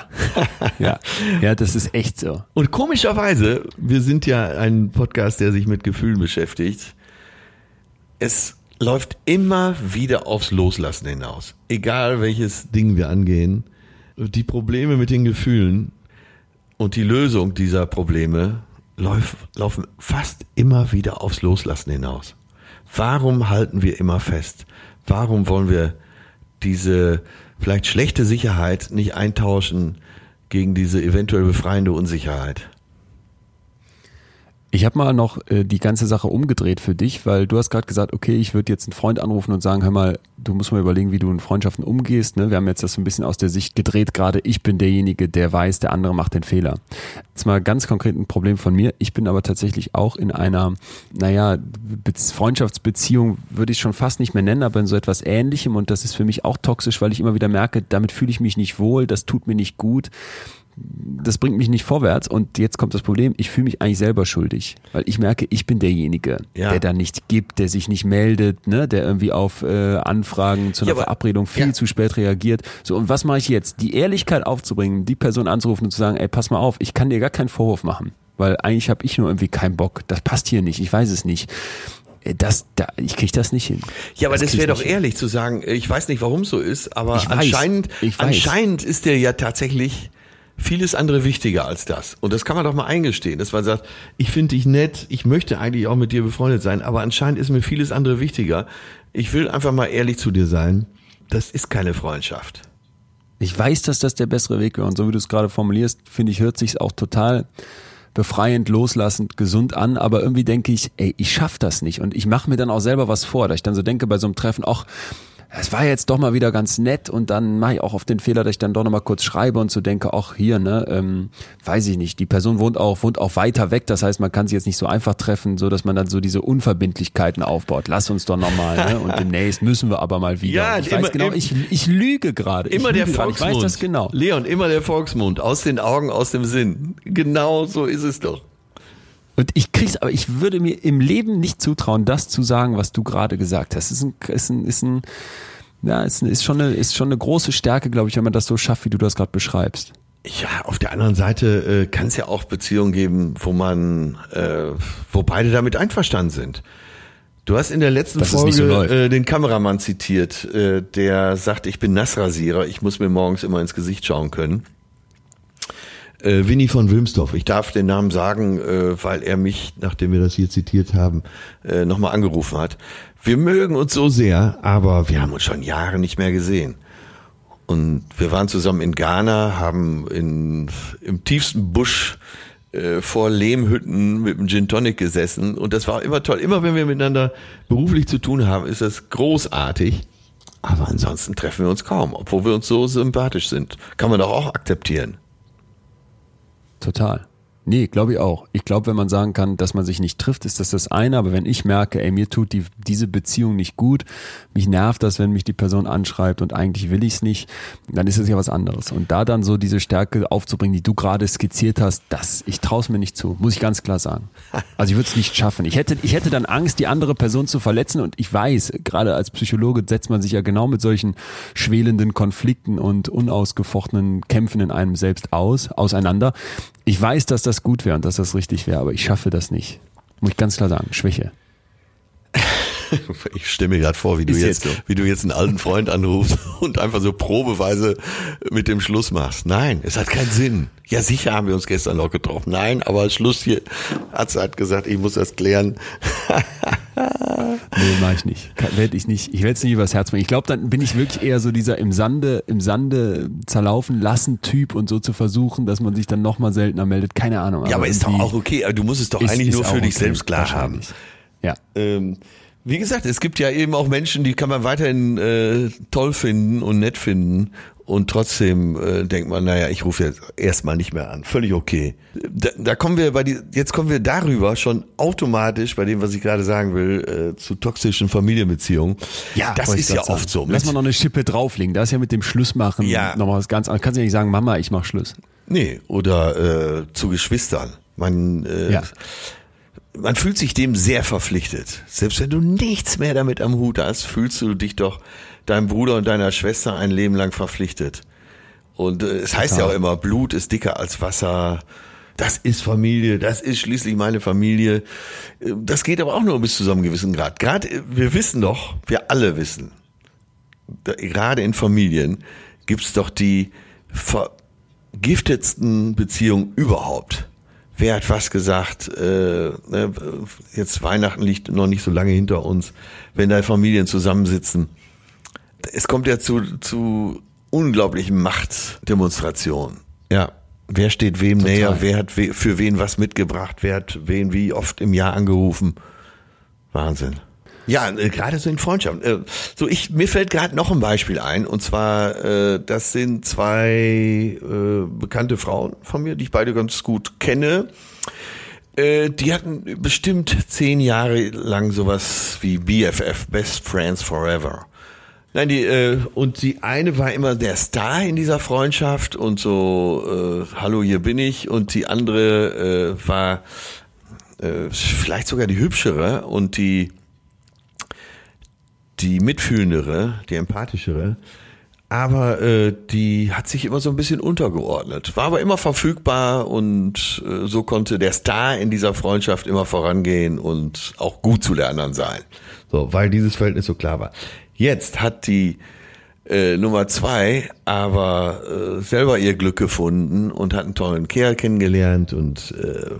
Ja, ja, das ist echt so. Und komischerweise, wir sind ja ein Podcast, der sich mit Gefühlen beschäftigt. Es läuft immer wieder aufs Loslassen hinaus. Egal welches Ding wir angehen. Die Probleme mit den Gefühlen und die Lösung dieser Probleme läuf, laufen fast immer wieder aufs Loslassen hinaus. Warum halten wir immer fest? Warum wollen wir diese vielleicht schlechte Sicherheit nicht eintauschen gegen diese eventuell befreiende Unsicherheit. Ich habe mal noch äh, die ganze Sache umgedreht für dich, weil du hast gerade gesagt, okay, ich würde jetzt einen Freund anrufen und sagen, hör mal, du musst mal überlegen, wie du in Freundschaften umgehst. Ne? Wir haben jetzt das so ein bisschen aus der Sicht gedreht, gerade ich bin derjenige, der weiß, der andere macht den Fehler. Jetzt mal ganz konkret ein Problem von mir. Ich bin aber tatsächlich auch in einer, naja, Be Freundschaftsbeziehung würde ich schon fast nicht mehr nennen, aber in so etwas Ähnlichem und das ist für mich auch toxisch, weil ich immer wieder merke, damit fühle ich mich nicht wohl, das tut mir nicht gut das bringt mich nicht vorwärts und jetzt kommt das Problem, ich fühle mich eigentlich selber schuldig, weil ich merke, ich bin derjenige, ja. der da nicht gibt, der sich nicht meldet, ne, der irgendwie auf äh, Anfragen zu einer ja, aber, Verabredung viel ja. zu spät reagiert. So und was mache ich jetzt? Die Ehrlichkeit aufzubringen, die Person anzurufen und zu sagen, ey, pass mal auf, ich kann dir gar keinen Vorwurf machen, weil eigentlich habe ich nur irgendwie keinen Bock. Das passt hier nicht, ich weiß es nicht äh, das, da, ich kriege das nicht hin. Ja, aber das, das wäre doch ehrlich zu sagen, ich weiß nicht, warum so ist, aber ich anscheinend, weiß, anscheinend ist der ja tatsächlich vieles andere wichtiger als das. Und das kann man doch mal eingestehen, dass man sagt, ich finde dich nett, ich möchte eigentlich auch mit dir befreundet sein, aber anscheinend ist mir vieles andere wichtiger. Ich will einfach mal ehrlich zu dir sein. Das ist keine Freundschaft. Ich weiß, dass das der bessere Weg wäre. Und so wie du es gerade formulierst, finde ich, hört sich auch total befreiend, loslassend, gesund an, aber irgendwie denke ich, ey, ich schaff das nicht und ich mache mir dann auch selber was vor, da ich dann so denke bei so einem Treffen, ach, es war jetzt doch mal wieder ganz nett und dann mache ich auch auf den Fehler, dass ich dann doch noch mal kurz schreibe und so denke, auch hier, ne, ähm, weiß ich nicht, die Person wohnt auch, wohnt auch weiter weg, das heißt, man kann sie jetzt nicht so einfach treffen, so dass man dann so diese Unverbindlichkeiten aufbaut. Lass uns doch noch mal, ne? Und demnächst müssen wir aber mal wieder. Ja, ich immer, weiß genau, ich, ich lüge gerade. Immer der Volksmund. Ich weiß das genau. Leon, immer der Volksmund, aus den Augen, aus dem Sinn. Genau so ist es doch. Und ich krieg's, aber ich würde mir im Leben nicht zutrauen, das zu sagen, was du gerade gesagt hast. Ist ein, ist ein, ist ein, ja, ist, ist schon eine, ist schon eine große Stärke, glaube ich, wenn man das so schafft, wie du das gerade beschreibst. Ja, auf der anderen Seite äh, kann es ja auch Beziehungen geben, wo man, äh, wo beide damit einverstanden sind. Du hast in der letzten das Folge so äh, den Kameramann zitiert, äh, der sagt, ich bin Nassrasierer, ich muss mir morgens immer ins Gesicht schauen können äh, Winnie von Wilmsdorf. Ich darf den Namen sagen, äh, weil er mich, nachdem wir das hier zitiert haben, äh, nochmal angerufen hat. Wir mögen uns so sehr, aber wir haben uns schon Jahre nicht mehr gesehen. Und wir waren zusammen in Ghana, haben in, im tiefsten Busch äh, vor Lehmhütten mit dem Gin Tonic gesessen. Und das war immer toll. Immer wenn wir miteinander beruflich zu tun haben, ist das großartig. Aber ansonsten treffen wir uns kaum, obwohl wir uns so sympathisch sind. Kann man doch auch akzeptieren. Total. Nee, glaube ich auch. Ich glaube, wenn man sagen kann, dass man sich nicht trifft, ist das das eine. Aber wenn ich merke, ey, mir tut die, diese Beziehung nicht gut, mich nervt das, wenn mich die Person anschreibt und eigentlich will ich es nicht, dann ist es ja was anderes. Und da dann so diese Stärke aufzubringen, die du gerade skizziert hast, das, ich traue es mir nicht zu, muss ich ganz klar sagen. Also ich würde es nicht schaffen. Ich hätte, ich hätte dann Angst, die andere Person zu verletzen. Und ich weiß, gerade als Psychologe setzt man sich ja genau mit solchen schwelenden Konflikten und unausgefochtenen Kämpfen in einem selbst aus, auseinander. Ich weiß, dass das gut wäre und dass das richtig wäre, aber ich schaffe das nicht. Muss ich ganz klar sagen. Schwäche. <laughs> Ich stelle mir gerade vor, wie du jetzt, jetzt so. wie du jetzt einen alten Freund anrufst <laughs> und einfach so probeweise mit dem Schluss machst. Nein, es hat keinen Sinn. Ja, sicher haben wir uns gestern noch getroffen. Nein, aber Schluss hier. Hat gesagt, ich muss das klären. <laughs> nee, mach ich nicht. Werde ich nicht. Ich werde es nicht übers Herz bringen. Ich glaube, dann bin ich wirklich eher so dieser im Sande, im Sande zerlaufen lassen Typ und so zu versuchen, dass man sich dann nochmal seltener meldet. Keine Ahnung. Ja, aber, aber ist doch auch okay. Du musst es doch ist, eigentlich ist nur für dich okay, selbst klar haben. Ja. Ähm, wie gesagt, es gibt ja eben auch Menschen, die kann man weiterhin äh, toll finden und nett finden und trotzdem äh, denkt man, naja, ich rufe jetzt erstmal nicht mehr an. Völlig okay. Da, da kommen wir bei die, jetzt kommen wir darüber schon automatisch bei dem, was ich gerade sagen will, äh, zu toxischen Familienbeziehungen. Ja, das ist ja oft so. Lass mal noch eine Schippe drauflegen. Da ist ja mit dem Schlussmachen ja. nochmal was ganz anderes. Kannst du ja nicht sagen, Mama, ich mach Schluss. Nee, oder äh, zu Geschwistern. Man äh, ja man fühlt sich dem sehr verpflichtet. Selbst wenn du nichts mehr damit am Hut hast, fühlst du dich doch deinem Bruder und deiner Schwester ein Leben lang verpflichtet. Und äh, es heißt ja auch immer, Blut ist dicker als Wasser. Das ist Familie, das ist schließlich meine Familie. Äh, das geht aber auch nur bis zu so einem gewissen Grad. Gerade, äh, wir wissen doch, wir alle wissen, da, gerade in Familien gibt's doch die vergiftetsten Beziehungen überhaupt wer hat was gesagt, äh, ne, jetzt Weihnachten liegt noch nicht so lange hinter uns, wenn da Familien zusammensitzen, es kommt ja zu, zu unglaublichen Machtdemonstrationen. Ja. Wer steht wem Total. näher? Wer hat we für wen was mitgebracht? Wer hat wen wie oft im Jahr angerufen? Wahnsinn. Ja, äh, gerade so in Freundschaften. Äh, so ich mir fällt gerade noch ein Beispiel ein und zwar äh, das sind zwei äh, bekannte Frauen von mir, die ich beide ganz gut kenne. Äh, die hatten bestimmt zehn Jahre lang sowas wie BFF, Best Friends Forever. Nein, die äh, und die eine war immer der Star in dieser Freundschaft und so äh, Hallo, hier bin ich und die andere äh, war äh, vielleicht sogar die hübschere und die die mitfühlendere, die empathischere, aber äh, die hat sich immer so ein bisschen untergeordnet, war aber immer verfügbar und äh, so konnte der Star in dieser Freundschaft immer vorangehen und auch gut zu der sein. So, weil dieses Verhältnis so klar war. Jetzt hat die äh, Nummer zwei aber äh, selber ihr Glück gefunden und hat einen tollen Kerl kennengelernt und äh,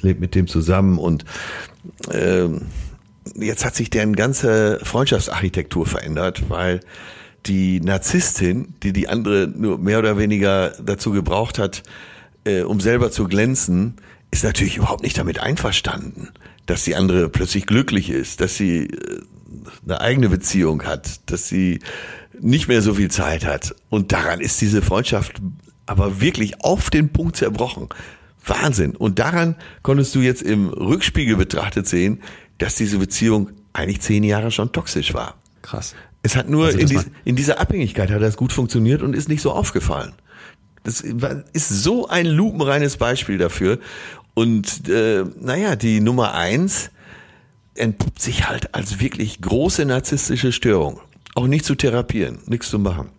lebt mit dem zusammen und äh, jetzt hat sich deren ganze Freundschaftsarchitektur verändert, weil die Narzisstin, die die andere nur mehr oder weniger dazu gebraucht hat, äh, um selber zu glänzen, ist natürlich überhaupt nicht damit einverstanden, dass die andere plötzlich glücklich ist, dass sie äh, eine eigene Beziehung hat, dass sie nicht mehr so viel Zeit hat. Und daran ist diese Freundschaft aber wirklich auf den Punkt zerbrochen. Wahnsinn. Und daran konntest du jetzt im Rückspiegel betrachtet sehen, dass diese Beziehung eigentlich zehn Jahre schon toxisch war. Krass. Es hat nur also in, dies, in, dieser Abhängigkeit hat das gut funktioniert und ist nicht so aufgefallen. Das ist so ein lupenreines Beispiel dafür. Und äh, naja, die Nummer eins, entpuppt sich halt als wirklich große narzisstische Störung. Auch nicht zu therapieren, nichts zu machen.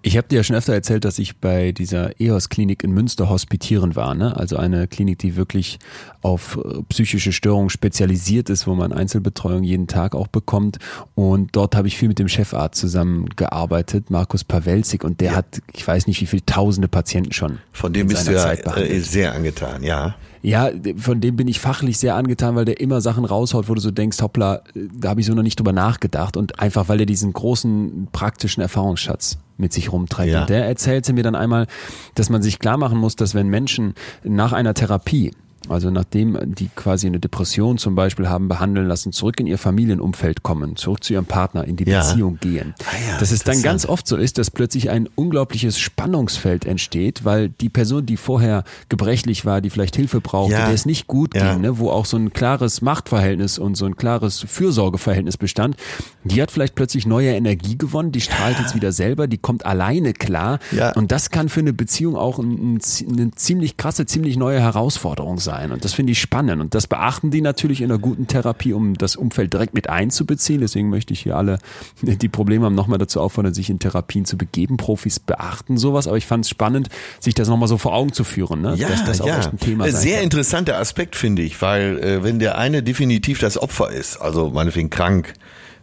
Ich habe dir ja schon öfter erzählt, dass ich bei dieser EOS-Klinik in Münster hospitieren war. Ne? Also eine Klinik, die wirklich auf äh, psychische Störungen spezialisiert ist, wo man Einzelbetreuung jeden Tag auch bekommt. Und dort habe ich viel mit dem Chefarzt zusammengearbeitet, Markus Pawelzig. Und der ja. hat, ich weiß nicht, wie viele tausende Patienten schon. Von dem bist du ja äh, sehr angetan, ja. Ja, von dem bin ich fachlich sehr angetan, weil der immer Sachen raushaut, wo du so denkst, hoppla, da habe ich so noch nicht drüber nachgedacht. Und einfach, weil er diesen großen praktischen Erfahrungsschatz mit sich rumträgt. Ja. Und der erzählte mir dann einmal, dass man sich klar machen muss, dass wenn Menschen nach einer Therapie also nachdem die quasi eine Depression zum Beispiel haben behandeln lassen, zurück in ihr Familienumfeld kommen, zurück zu ihrem Partner, in die ja. Beziehung gehen. Ah ja, dass es dann ganz oft so ist, dass plötzlich ein unglaubliches Spannungsfeld entsteht, weil die Person, die vorher gebrechlich war, die vielleicht Hilfe brauchte, ja. der es nicht gut ging, ne, wo auch so ein klares Machtverhältnis und so ein klares Fürsorgeverhältnis bestand, die hat vielleicht plötzlich neue Energie gewonnen, die strahlt jetzt wieder selber, die kommt alleine klar. Und das kann für eine Beziehung auch ein, ein, eine ziemlich krasse, ziemlich neue Herausforderung sein sein. Und das finde ich spannend. Und das beachten die natürlich in einer guten Therapie, um das Umfeld direkt mit einzubeziehen. Deswegen möchte ich hier alle, die Probleme haben, nochmal dazu auffordern, sich in Therapien zu begeben. Profis beachten sowas. Aber ich fand es spannend, sich das nochmal so vor Augen zu führen, ne? ja, dass das auch ja. echt ein Thema ist. Sehr kann. interessanter Aspekt, finde ich, weil äh, wenn der eine definitiv das Opfer ist, also meinetwegen krank,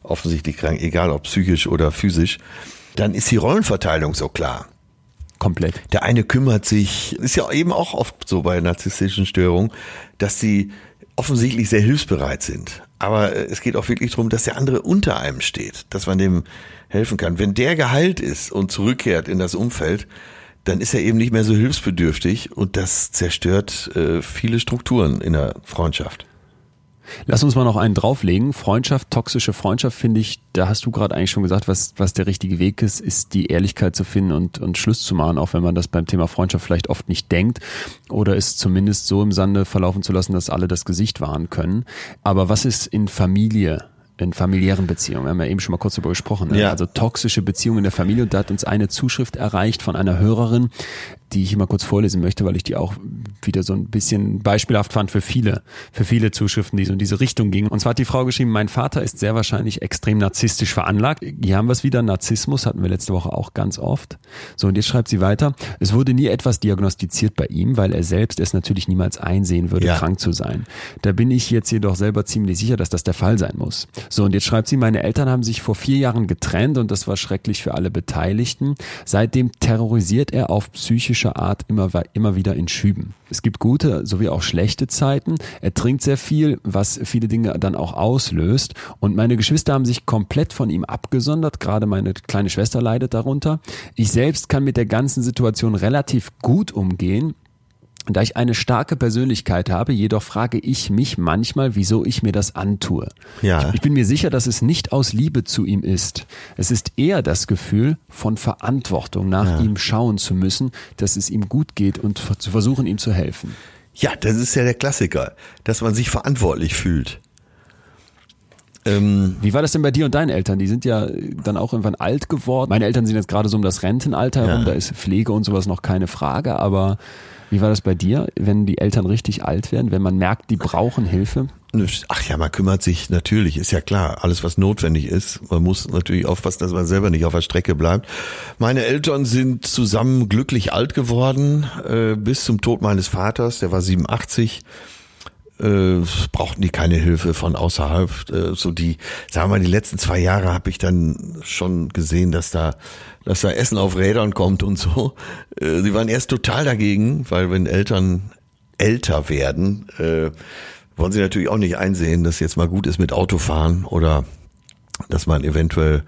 offensichtlich krank, egal ob psychisch oder physisch, dann ist die Rollenverteilung so klar. Komplett. Der eine kümmert sich, ist ja eben auch oft so bei narzisstischen Störungen, dass sie offensichtlich sehr hilfsbereit sind. Aber äh, es geht auch wirklich darum, dass der andere unter einem steht, dass man dem helfen kann. Wenn der geheilt ist und zurückkehrt in das Umfeld, dann ist er eben nicht mehr so hilfsbedürftig und das zerstört äh, viele Strukturen in der Freundschaft. Lass uns mal noch einen drauflegen. Freundschaft, toxische Freundschaft, finde ich, da hast du gerade eigentlich schon gesagt, was, was der richtige Weg ist, ist die Ehrlichkeit zu finden und, und Schluss zu machen, auch wenn man das beim Thema Freundschaft vielleicht oft nicht denkt oder es zumindest so im Sande verlaufen zu lassen, dass alle das Gesicht wahren können. Aber was ist in Familie? In familiären Beziehungen. Wir haben ja eben schon mal kurz darüber gesprochen. Ne? Ja. Also toxische Beziehungen in der Familie. Und da hat uns eine Zuschrift erreicht von einer Hörerin, die ich immer kurz vorlesen möchte, weil ich die auch wieder so ein bisschen beispielhaft fand für viele, für viele Zuschriften, die so in diese Richtung gingen. Und zwar hat die Frau geschrieben, mein Vater ist sehr wahrscheinlich extrem narzisstisch veranlagt. Hier haben wir es wieder, Narzissmus hatten wir letzte Woche auch ganz oft. So, und jetzt schreibt sie weiter, es wurde nie etwas diagnostiziert bei ihm, weil er selbst es natürlich niemals einsehen würde, ja. krank zu sein. Da bin ich jetzt jedoch selber ziemlich sicher, dass das der Fall sein muss. So, und jetzt schreibt sie, meine Eltern haben sich vor vier Jahren getrennt und das war schrecklich für alle Beteiligten. Seitdem terrorisiert er auf psychische Art immer, immer wieder in Schüben. Es gibt gute sowie auch schlechte Zeiten. Er trinkt sehr viel, was viele Dinge dann auch auslöst. Und meine Geschwister haben sich komplett von ihm abgesondert. Gerade meine kleine Schwester leidet darunter. Ich selbst kann mit der ganzen Situation relativ gut umgehen. Da ich eine starke Persönlichkeit habe, jedoch frage ich mich manchmal, wieso ich mir das antue. Ja. Ich, ich bin mir sicher, dass es nicht aus Liebe zu ihm ist. Es ist eher das Gefühl von Verantwortung, nach ja. ihm schauen zu müssen, dass es ihm gut geht und zu versuchen, ihm zu helfen. Ja, das ist ja der Klassiker, dass man sich verantwortlich fühlt. Ähm, Wie war das denn bei dir und deinen Eltern? Die sind ja dann auch irgendwann alt geworden. Meine Eltern sind jetzt gerade so um das Rentenalter herum, ja. da ist Pflege und sowas noch keine Frage, aber wie war das bei dir, wenn die Eltern richtig alt werden, wenn man merkt, die brauchen Hilfe? Ach ja, man kümmert sich natürlich, ist ja klar, alles was notwendig ist. Man muss natürlich aufpassen, dass man selber nicht auf der Strecke bleibt. Meine Eltern sind zusammen glücklich alt geworden, äh, bis zum Tod meines Vaters, der war 87 äh, brauchten die keine Hilfe von außerhalb. Äh, so die, sagen wir mal, die letzten zwei Jahre habe ich dann schon gesehen, dass da, dass da Essen auf Rädern kommt und so. Äh, sie waren erst total dagegen, weil wenn Eltern älter werden, äh, wollen sie natürlich auch nicht einsehen, dass jetzt mal gut ist mit Autofahren oder dass man eventuell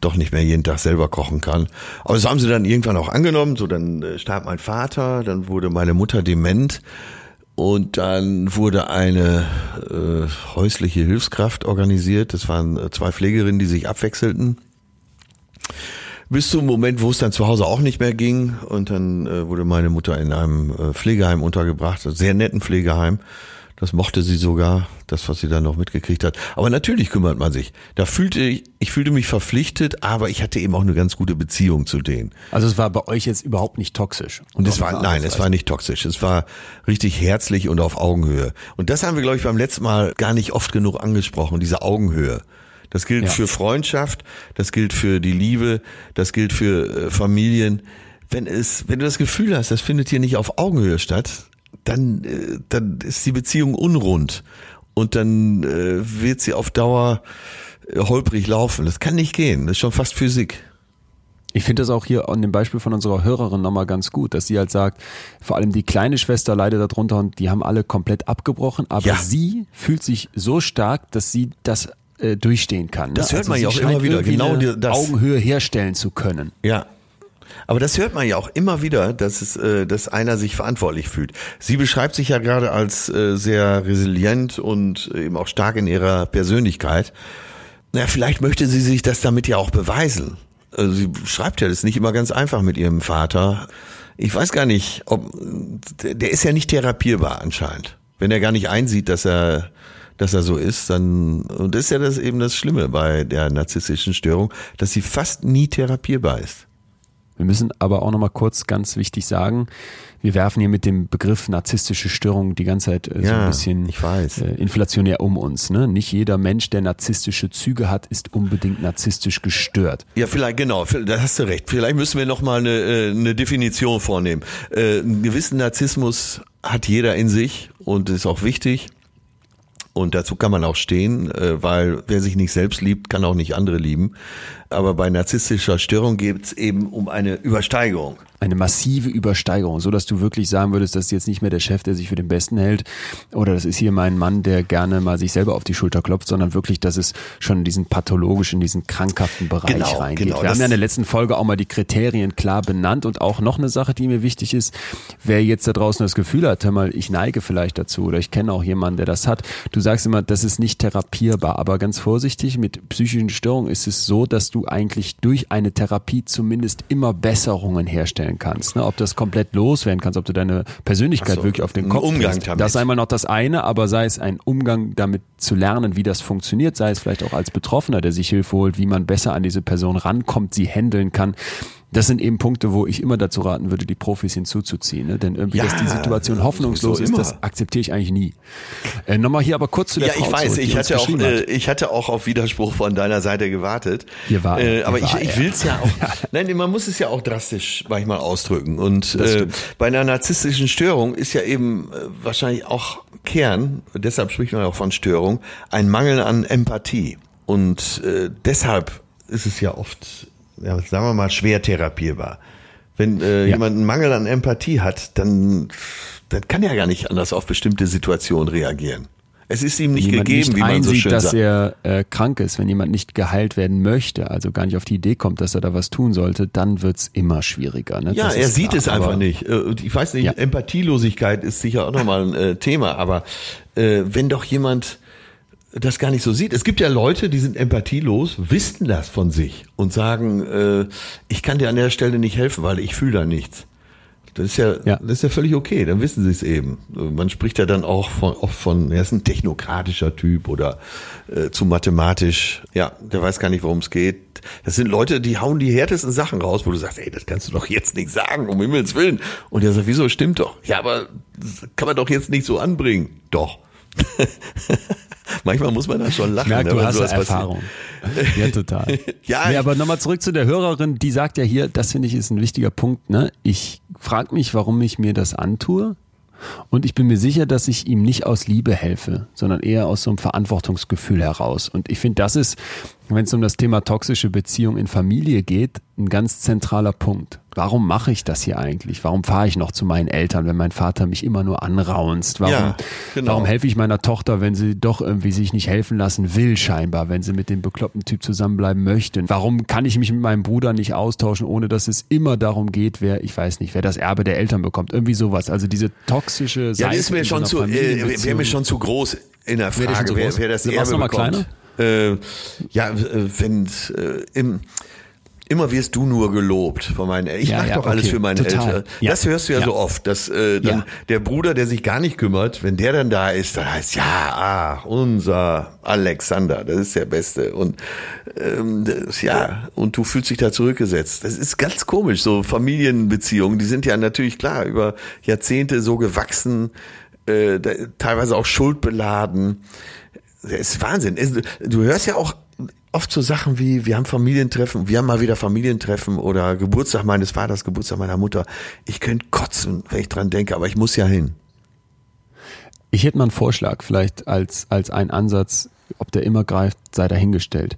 doch nicht mehr jeden Tag selber kochen kann. Aber das haben sie dann irgendwann auch angenommen. So, dann äh, starb mein Vater, dann wurde meine Mutter dement und dann wurde eine äh, häusliche Hilfskraft organisiert. Das waren äh, zwei Pflegerinnen, die sich abwechselten. Bis zum Moment, wo es dann zu Hause auch nicht mehr ging. Und dann äh, wurde meine Mutter in einem äh, Pflegeheim untergebracht, sehr netten Pflegeheim. Das mochte sie sogar, das, was sie dann noch mitgekriegt hat. Aber natürlich kümmert man sich. Da fühlte ich, ich fühlte mich verpflichtet, aber ich hatte eben auch eine ganz gute Beziehung zu denen. Also es war bei euch jetzt überhaupt nicht toxisch. Und es war, nein, es war nicht toxisch. Es war richtig herzlich und auf Augenhöhe. Und das haben wir, glaube ich, beim letzten Mal gar nicht oft genug angesprochen, diese Augenhöhe. Das gilt ja. für Freundschaft, das gilt für die Liebe, das gilt für äh, Familien. Wenn es, wenn du das Gefühl hast, das findet hier nicht auf Augenhöhe statt, dann, äh, dann ist die Beziehung unrund und dann äh, wird sie auf Dauer holprig laufen. Das kann nicht gehen. Das ist schon fast Physik. Ich finde das auch hier an dem Beispiel von unserer Hörerin nochmal ganz gut, dass sie halt sagt, vor allem die kleine Schwester leidet darunter und die haben alle komplett abgebrochen, aber ja. sie fühlt sich so stark, dass sie das äh, durchstehen kann. Ne? Das hört also man ja auch immer wieder, genau das Augenhöhe herstellen zu können. Ja, aber das hört man ja auch immer wieder, dass es, äh, dass einer sich verantwortlich fühlt. Sie beschreibt sich ja gerade als äh, sehr resilient und eben auch stark in ihrer Persönlichkeit. Na, vielleicht möchte sie sich das damit ja auch beweisen. Also sie schreibt ja, das nicht immer ganz einfach mit ihrem Vater. Ich weiß gar nicht, ob der ist ja nicht therapierbar anscheinend. Wenn er gar nicht einsieht, dass er dass er so ist, dann und das ist ja das eben das Schlimme bei der narzisstischen Störung, dass sie fast nie therapierbar ist. Wir müssen aber auch nochmal kurz ganz wichtig sagen, wir werfen hier mit dem Begriff narzisstische Störung die ganze Zeit äh, ja, so ein bisschen äh, inflationär um uns. Ne? Nicht jeder Mensch, der narzisstische Züge hat, ist unbedingt narzisstisch gestört. Ja, vielleicht, genau, da hast du recht. Vielleicht müssen wir nochmal eine, äh, eine Definition vornehmen. Äh, einen gewissen Narzissmus hat jeder in sich und ist auch wichtig. Und dazu kann man auch stehen, äh, weil wer sich nicht selbst liebt, kann auch nicht andere lieben. Aber bei narzisstischer Störung geht es eben um eine Übersteigerung eine massive Übersteigerung, so dass du wirklich sagen würdest, das ist jetzt nicht mehr der Chef, der sich für den Besten hält, oder das ist hier mein Mann, der gerne mal sich selber auf die Schulter klopft, sondern wirklich, dass es schon in diesen pathologischen, diesen krankhaften Bereich genau, reingeht. Genau, Wir haben ja in der letzten Folge auch mal die Kriterien klar benannt und auch noch eine Sache, die mir wichtig ist, wer jetzt da draußen das Gefühl hat, hör mal, ich neige vielleicht dazu oder ich kenne auch jemanden, der das hat. Du sagst immer, das ist nicht therapierbar, aber ganz vorsichtig, mit psychischen Störungen ist es so, dass du eigentlich durch eine Therapie zumindest immer Besserungen herstellen kannst. Ne? Ob das komplett loswerden kannst, ob du deine Persönlichkeit so, wirklich auf den Kopf Umgang. Damit. Das ist einmal noch das eine, aber sei es ein Umgang damit zu lernen, wie das funktioniert, sei es vielleicht auch als Betroffener, der sich Hilfe holt, wie man besser an diese Person rankommt, sie handeln kann das sind eben Punkte, wo ich immer dazu raten würde, die Profis hinzuzuziehen. Ne? Denn irgendwie, ja, dass die Situation hoffnungslos ist, das akzeptiere ich eigentlich nie. Äh, Nochmal hier aber kurz zu der ja, Frau ich weiß, zurück, ich hatte auch, äh, ich hatte auch auf Widerspruch von deiner Seite gewartet. Hier war, äh, aber hier ich, ich will es ja auch. <laughs> nein, man muss es ja auch drastisch manchmal ausdrücken. Und äh, bei einer narzisstischen Störung ist ja eben äh, wahrscheinlich auch Kern, deshalb spricht man auch von Störung, ein Mangel an Empathie. Und äh, deshalb ist es ja oft, ja, sagen wir mal, schwer therapierbar. Wenn äh, ja. jemand einen Mangel an Empathie hat, dann, dann kann er gar nicht anders auf bestimmte Situationen reagieren. Es ist ihm nicht gegeben, nicht wie man einsieht, so schön dass sagt. er äh, krank ist, wenn jemand nicht geheilt werden möchte, also gar nicht auf die Idee kommt, dass er da was tun sollte, dann wird's immer schwieriger. Ne? Ja, Das er sieht klar, es einfach nicht. Äh, Ich weiß nicht, Ja. Empathielosigkeit ist sicher auch nochmal ein äh, Thema, aber äh, wenn doch jemand das gar nicht so sieht. Es gibt ja Leute, die sind empathielos, wissen das von sich und sagen, äh, ich kann dir an der Stelle nicht helfen, weil ich fühle da nichts. Das ist ja, Ja. das ist ja völlig okay, dann wissen sie es eben. Man spricht ja dann auch von, oft von, er ist ein technokratischer Typ oder äh, zu mathematisch. Ja, der weiß gar nicht, worum es geht. Das sind Leute, die hauen die härtesten Sachen raus, wo du sagst, ey, das kannst du doch jetzt nicht sagen, um Himmels Willen. Und der sagt, wieso, stimmt doch. Ja, aber das kann man doch jetzt nicht so anbringen. Doch. <laughs> Manchmal muss man da schon lachen. Ich merke, ne, du hast sowas passiert. Erfahrung. Ja, total. <laughs> Ja, nee, aber nochmal zurück zu der Hörerin, die sagt ja hier, das finde ich ist ein wichtiger Punkt. Ne? Ich frage mich, warum ich mir das antue. Und ich bin mir sicher, dass ich ihm nicht aus Liebe helfe, sondern eher aus so einem Verantwortungsgefühl heraus. Und ich finde, das ist, wenn es um das Thema toxische Beziehung in Familie geht, ein ganz zentraler Punkt. Warum mache ich das hier eigentlich? Warum fahre ich noch zu meinen Eltern, wenn mein Vater mich immer nur anraunzt? Warum, Ja, genau. warum helfe ich meiner Tochter, wenn sie doch irgendwie sich nicht helfen lassen will, scheinbar, wenn sie mit dem bekloppten Typ zusammenbleiben möchte? Warum kann ich mich mit meinem Bruder nicht austauschen, ohne dass es immer darum geht, wer, ich weiß nicht, wer das Erbe der Eltern bekommt? Irgendwie sowas. Also diese toxische Ja, Seite. das ist mir schon zu, äh, wäre mir schon zu groß in der Frage, wer, wer das Erbe bekommt. Äh, ja, äh, wenn äh, im Immer wirst du nur gelobt von meinen Eltern. Ich Ja, mach ja, doch alles okay, für meine total. Eltern. Ja. Das hörst du ja, so oft, dass äh, dann der Bruder, der sich gar nicht kümmert, wenn der dann da ist, dann heißt ja, ah, unser Alexander, das ist der Beste und ähm, das, ja und du fühlst dich da zurückgesetzt. Das ist ganz komisch. So Familienbeziehungen, die sind ja natürlich klar über Jahrzehnte so gewachsen, äh, teilweise auch schuldbeladen. Das ist Wahnsinn. Du hörst ja auch oft so Sachen wie, wir haben Familientreffen, wir haben mal wieder Familientreffen oder Geburtstag meines Vaters, Geburtstag meiner Mutter. Ich könnte kotzen, wenn ich dran denke, aber ich muss ja hin. Ich hätte mal einen Vorschlag, vielleicht als, als ein Ansatz, ob der immer greift, sei dahingestellt.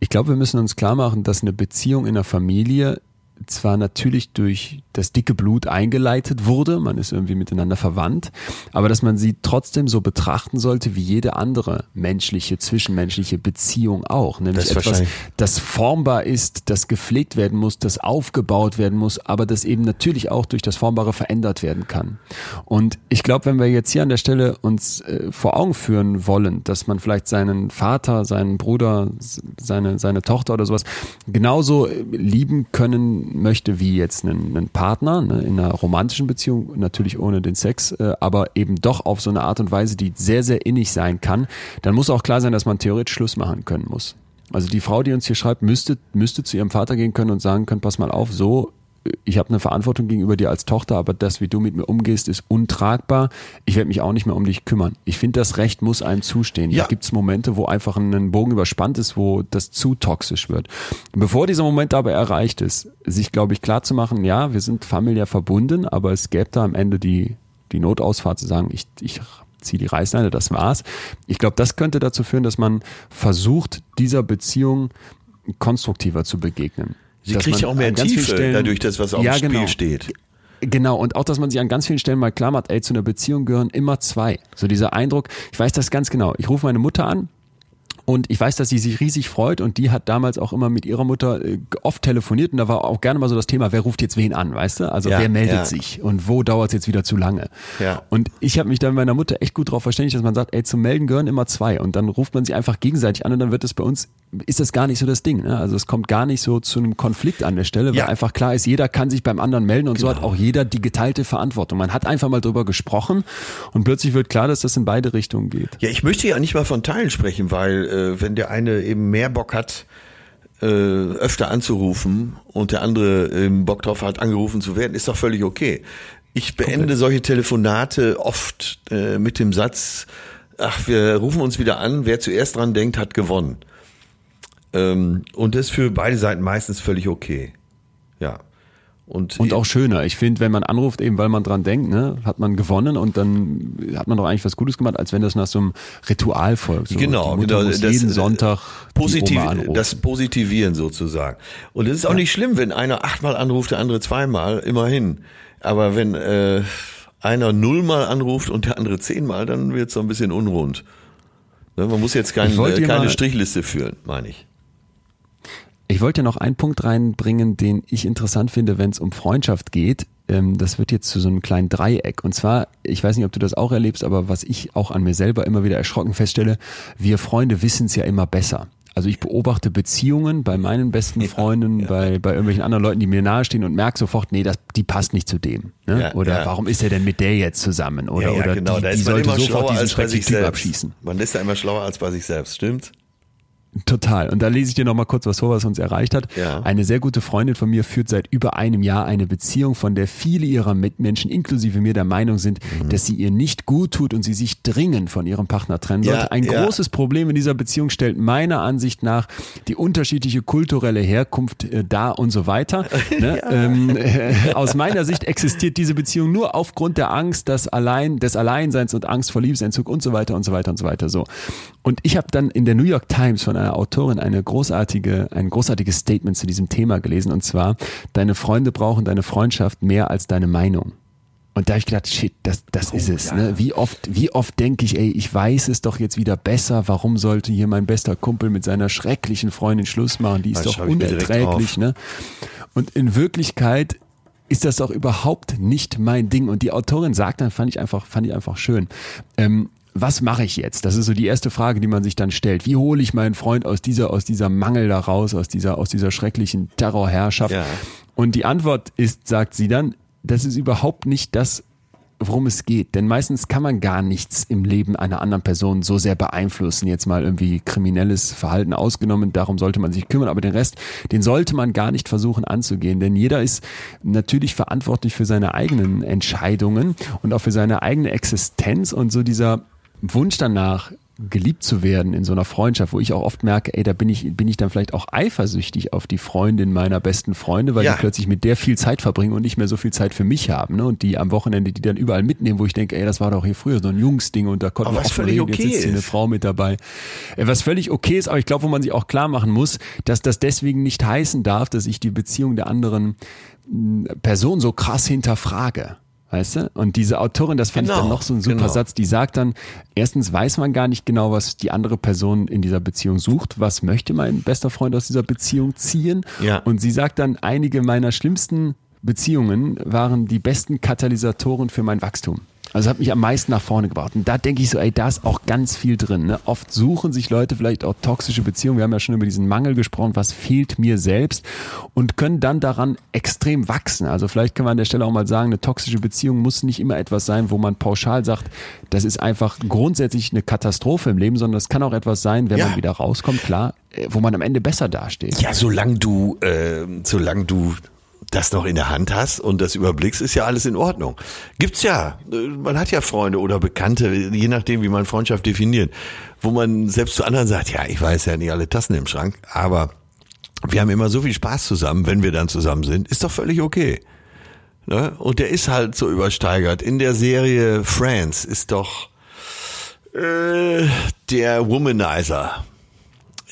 Ich glaube, wir müssen uns klar machen, dass eine Beziehung in der Familie zwar natürlich durch das dicke Blut eingeleitet wurde, man ist irgendwie miteinander verwandt, aber dass man sie trotzdem so betrachten sollte wie jede andere menschliche, zwischenmenschliche Beziehung auch. Nämlich Das etwas, das formbar ist, das gepflegt werden muss, das aufgebaut werden muss, aber das eben natürlich auch durch das Formbare verändert werden kann. Und ich glaube, wenn wir jetzt hier an der Stelle uns äh, vor Augen führen wollen, dass man vielleicht seinen Vater, seinen Bruder, seine, seine Tochter oder sowas genauso äh, lieben können möchte wie jetzt einen, einen Partner ne, in einer romantischen Beziehung, natürlich ohne den Sex, äh, aber eben doch auf so eine Art und Weise, die sehr, sehr innig sein kann, dann muss auch klar sein, dass man theoretisch Schluss machen können muss. Also die Frau, die uns hier schreibt, müsste, müsste zu ihrem Vater gehen können und sagen können, pass mal auf, so, ich habe eine Verantwortung gegenüber dir als Tochter, aber das, wie du mit mir umgehst, ist untragbar. Ich werde mich auch nicht mehr um dich kümmern. Ich finde, das Recht muss einem zustehen. Ja. Ja. Gibt es Momente, wo einfach ein Bogen überspannt ist, wo das zu toxisch wird. Bevor dieser Moment aber erreicht ist, sich, glaube ich, klar zu machen, ja, wir sind familiär verbunden, aber es gäbe da am Ende die, die Notausfahrt zu sagen, ich, ich ziehe die Reißleine, das war's. Ich glaube, das könnte dazu führen, dass man versucht, dieser Beziehung konstruktiver zu begegnen. Sie kriegt ja auch mehr Tiefe Stellen- dadurch, dass was auf Ja, dem Spiel genau. steht. Genau, und auch, dass man sich an ganz vielen Stellen mal klar macht, ey, zu einer Beziehung gehören immer zwei. So dieser Eindruck, ich weiß das ganz genau. Ich rufe meine Mutter an und ich weiß, dass sie sich riesig freut und die hat damals auch immer mit ihrer Mutter äh, oft telefoniert und da war auch gerne mal so das Thema, wer ruft jetzt wen an, weißt du? Also Ja, wer meldet ja. sich und wo dauert es jetzt wieder zu lange? Ja. Und ich habe mich dann mit meiner Mutter echt gut darauf verständigt, dass man sagt, ey, zum Melden gehören immer zwei und dann ruft man sie einfach gegenseitig an und dann wird es bei uns, ist das gar nicht so das Ding. Ne? Also es kommt gar nicht so zu einem Konflikt an der Stelle, weil Ja. einfach klar ist, jeder kann sich beim anderen melden und so Genau. hat auch jeder die geteilte Verantwortung. Man hat einfach mal drüber gesprochen und plötzlich wird klar, dass das in beide Richtungen geht. Ja, ich möchte ja nicht mal von Teilen sprechen, weil äh, wenn der eine eben mehr Bock hat, äh, öfter anzurufen und der andere ähm, Bock drauf hat, angerufen zu werden, ist doch völlig okay. Ich beende solche Telefonate oft äh, mit dem Satz, ach, wir rufen uns wieder an, wer zuerst dran denkt, hat gewonnen. Ähm, und das ist für beide Seiten meistens völlig okay. Ja. Und, Und auch schöner. Ich finde, wenn man anruft, eben weil man dran denkt, ne, hat man gewonnen und dann hat man doch eigentlich was Gutes gemacht, als wenn das nach so einem Ritual folgt. So, Genau, genau, Muss das, jeden Sonntag Positiv, das Positivieren sozusagen. Und es ist auch nicht schlimm, wenn einer achtmal anruft, der andere zweimal, immerhin. Aber wenn äh, einer nullmal anruft und der andere zehnmal, dann wird es so ein bisschen unrund. Ne, man muss jetzt kein, äh, keine mal- Strichliste führen, meine ich. Ich wollte noch einen Punkt reinbringen, den ich interessant finde, wenn es um Freundschaft geht. Ähm, das wird jetzt zu so einem kleinen Dreieck. Und zwar, ich weiß nicht, ob du das auch erlebst, aber was ich auch an mir selber immer wieder erschrocken feststelle, wir Freunde wissen es ja immer besser. Also ich beobachte Beziehungen bei meinen besten Freunden, Bei, bei irgendwelchen anderen Leuten, die mir nahestehen und merke sofort, nee, das, die passt nicht zu dem. Ne? Ja, oder ja. warum ist er denn mit der jetzt zusammen? Oder, oder genau. die, da die sollte immer sofort schlauer diesen als bei sich schrecklichen Typ selbst. abschießen. Man ist da immer schlauer als bei sich selbst, stimmt? Total. Und da lese ich dir noch mal kurz was vor, was uns erreicht hat. Ja. Eine sehr gute Freundin von mir führt seit über einem Jahr eine Beziehung, von der viele ihrer Mitmenschen, inklusive mir, der Meinung sind, Mhm. dass sie ihr nicht gut tut und sie sich dringend von ihrem Partner trennen Ja, sollte. Ein ja. großes Problem in dieser Beziehung stellt meiner Ansicht nach die unterschiedliche kulturelle Herkunft äh, dar und so weiter. <laughs> Ne? ähm, äh, <laughs> aus meiner Sicht existiert diese Beziehung nur aufgrund der Angst, des, Allein, des Alleinseins und Angst vor Liebesentzug und so weiter und so weiter und so weiter. So. Und ich habe dann in der New York Times von Autorin eine großartige, ein großartiges Statement zu diesem Thema gelesen und zwar, deine Freunde brauchen deine Freundschaft mehr als deine Meinung. Und da habe ich gedacht, shit, das, das ist es. Ne? Wie oft, wie oft denke ich, ey, ich weiß es doch jetzt wieder besser. Warum sollte hier mein bester Kumpel mit seiner schrecklichen Freundin Schluss machen? Die ist Das doch unerträglich. Ne? Und in Wirklichkeit ist das auch überhaupt nicht mein Ding. Und die Autorin sagt dann, fand ich einfach, fand ich einfach schön. Ähm, was mache ich jetzt? Das ist so die erste Frage, die man sich dann stellt. Wie hole ich meinen Freund aus dieser, aus dieser Mangel da raus, aus dieser, aus dieser schrecklichen Terrorherrschaft? Ja. Und die Antwort ist, sagt sie dann, das ist überhaupt nicht das, worum es geht. Denn meistens kann man gar nichts im Leben einer anderen Person so sehr beeinflussen. Jetzt mal irgendwie kriminelles Verhalten ausgenommen, darum sollte man sich kümmern. Aber den Rest, den sollte man gar nicht versuchen anzugehen. Denn jeder ist natürlich verantwortlich für seine eigenen Entscheidungen und auch für seine eigene Existenz. Und so dieser Wunsch danach, geliebt zu werden in so einer Freundschaft, wo ich auch oft merke, ey, da bin ich, bin ich dann vielleicht auch eifersüchtig auf die Freundin meiner besten Freunde, weil Ja. die plötzlich mit der viel Zeit verbringen und nicht mehr so viel Zeit für mich haben. Ne? Und die am Wochenende, die dann überall mitnehmen, wo ich denke, ey, das war doch hier früher so ein Jungsding und da konnten wir auch reden, jetzt okay sitzt hier eine ist. Frau mit dabei. Äh, Was völlig okay ist, aber ich glaube, wo man sich auch klar machen muss, dass das deswegen nicht heißen darf, dass ich die Beziehung der anderen Person so krass hinterfrage. Weißt du? Und diese Autorin, das fand ich Genau, dann noch so ein super genau. Satz, die sagt dann, erstens weiß man gar nicht genau, was die andere Person in dieser Beziehung sucht. Was möchte mein bester Freund aus dieser Beziehung ziehen? Ja. Und sie sagt dann, einige meiner schlimmsten Beziehungen waren die besten Katalysatoren für mein Wachstum. Also hat mich am meisten nach vorne gebracht. Und da denke ich so, ey, da ist auch ganz viel drin. Ne? Oft suchen sich Leute vielleicht auch toxische Beziehungen. Wir haben ja schon über diesen Mangel gesprochen, was fehlt mir selbst und können dann daran extrem wachsen. Also vielleicht kann man an der Stelle auch mal sagen, eine toxische Beziehung muss nicht immer etwas sein, wo man pauschal sagt, das ist einfach grundsätzlich eine Katastrophe im Leben, sondern es kann auch etwas sein, wenn Ja. man wieder rauskommt, klar, äh, wo man am Ende besser dasteht. Ja, solange du, äh, solange du das noch in der Hand hast und das überblickst, ist ja alles in Ordnung. Gibt's ja. Äh, Man hat ja Freunde oder Bekannte, je nachdem, wie man Freundschaft definiert, wo man selbst zu anderen sagt, ja, ich weiß ja nicht alle Tassen im Schrank, aber wir haben immer so viel Spaß zusammen, wenn wir dann zusammen sind, ist doch völlig okay. Ne? Und der ist halt so übersteigert. In der Serie Friends ist doch äh, der Womanizer.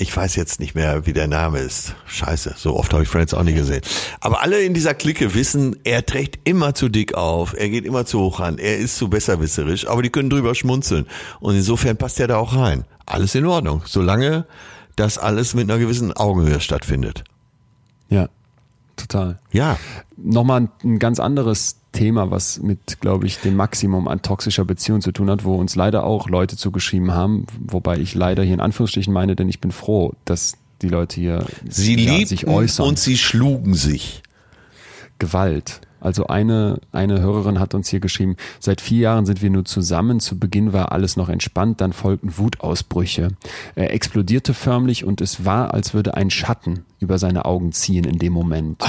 Ich weiß jetzt nicht mehr, wie der Name ist. Scheiße, so oft habe ich Friends auch nie gesehen. Aber alle in dieser Clique wissen, er trägt immer zu dick auf, er geht immer zu hoch an, er ist zu besserwisserisch, aber die können drüber schmunzeln. Und insofern passt er da auch rein. Alles in Ordnung, solange das alles mit einer gewissen Augenhöhe stattfindet. Ja, total. Ja, Nochmal ein, ein ganz anderes Thema, was mit, glaube ich, dem Maximum an toxischer Beziehung zu tun hat, wo uns leider auch Leute zugeschrieben haben, wobei ich leider hier in Anführungsstrichen meine, denn ich bin froh, dass die Leute hier sie ja, sich äußern. und sie schlugen sich. Gewalt. Also eine, eine Hörerin hat uns hier geschrieben, seit vier Jahren sind wir nur zusammen. Zu Beginn war alles noch entspannt, dann folgten Wutausbrüche. Er explodierte förmlich und es war, als würde ein Schatten über seine Augen ziehen in dem Moment.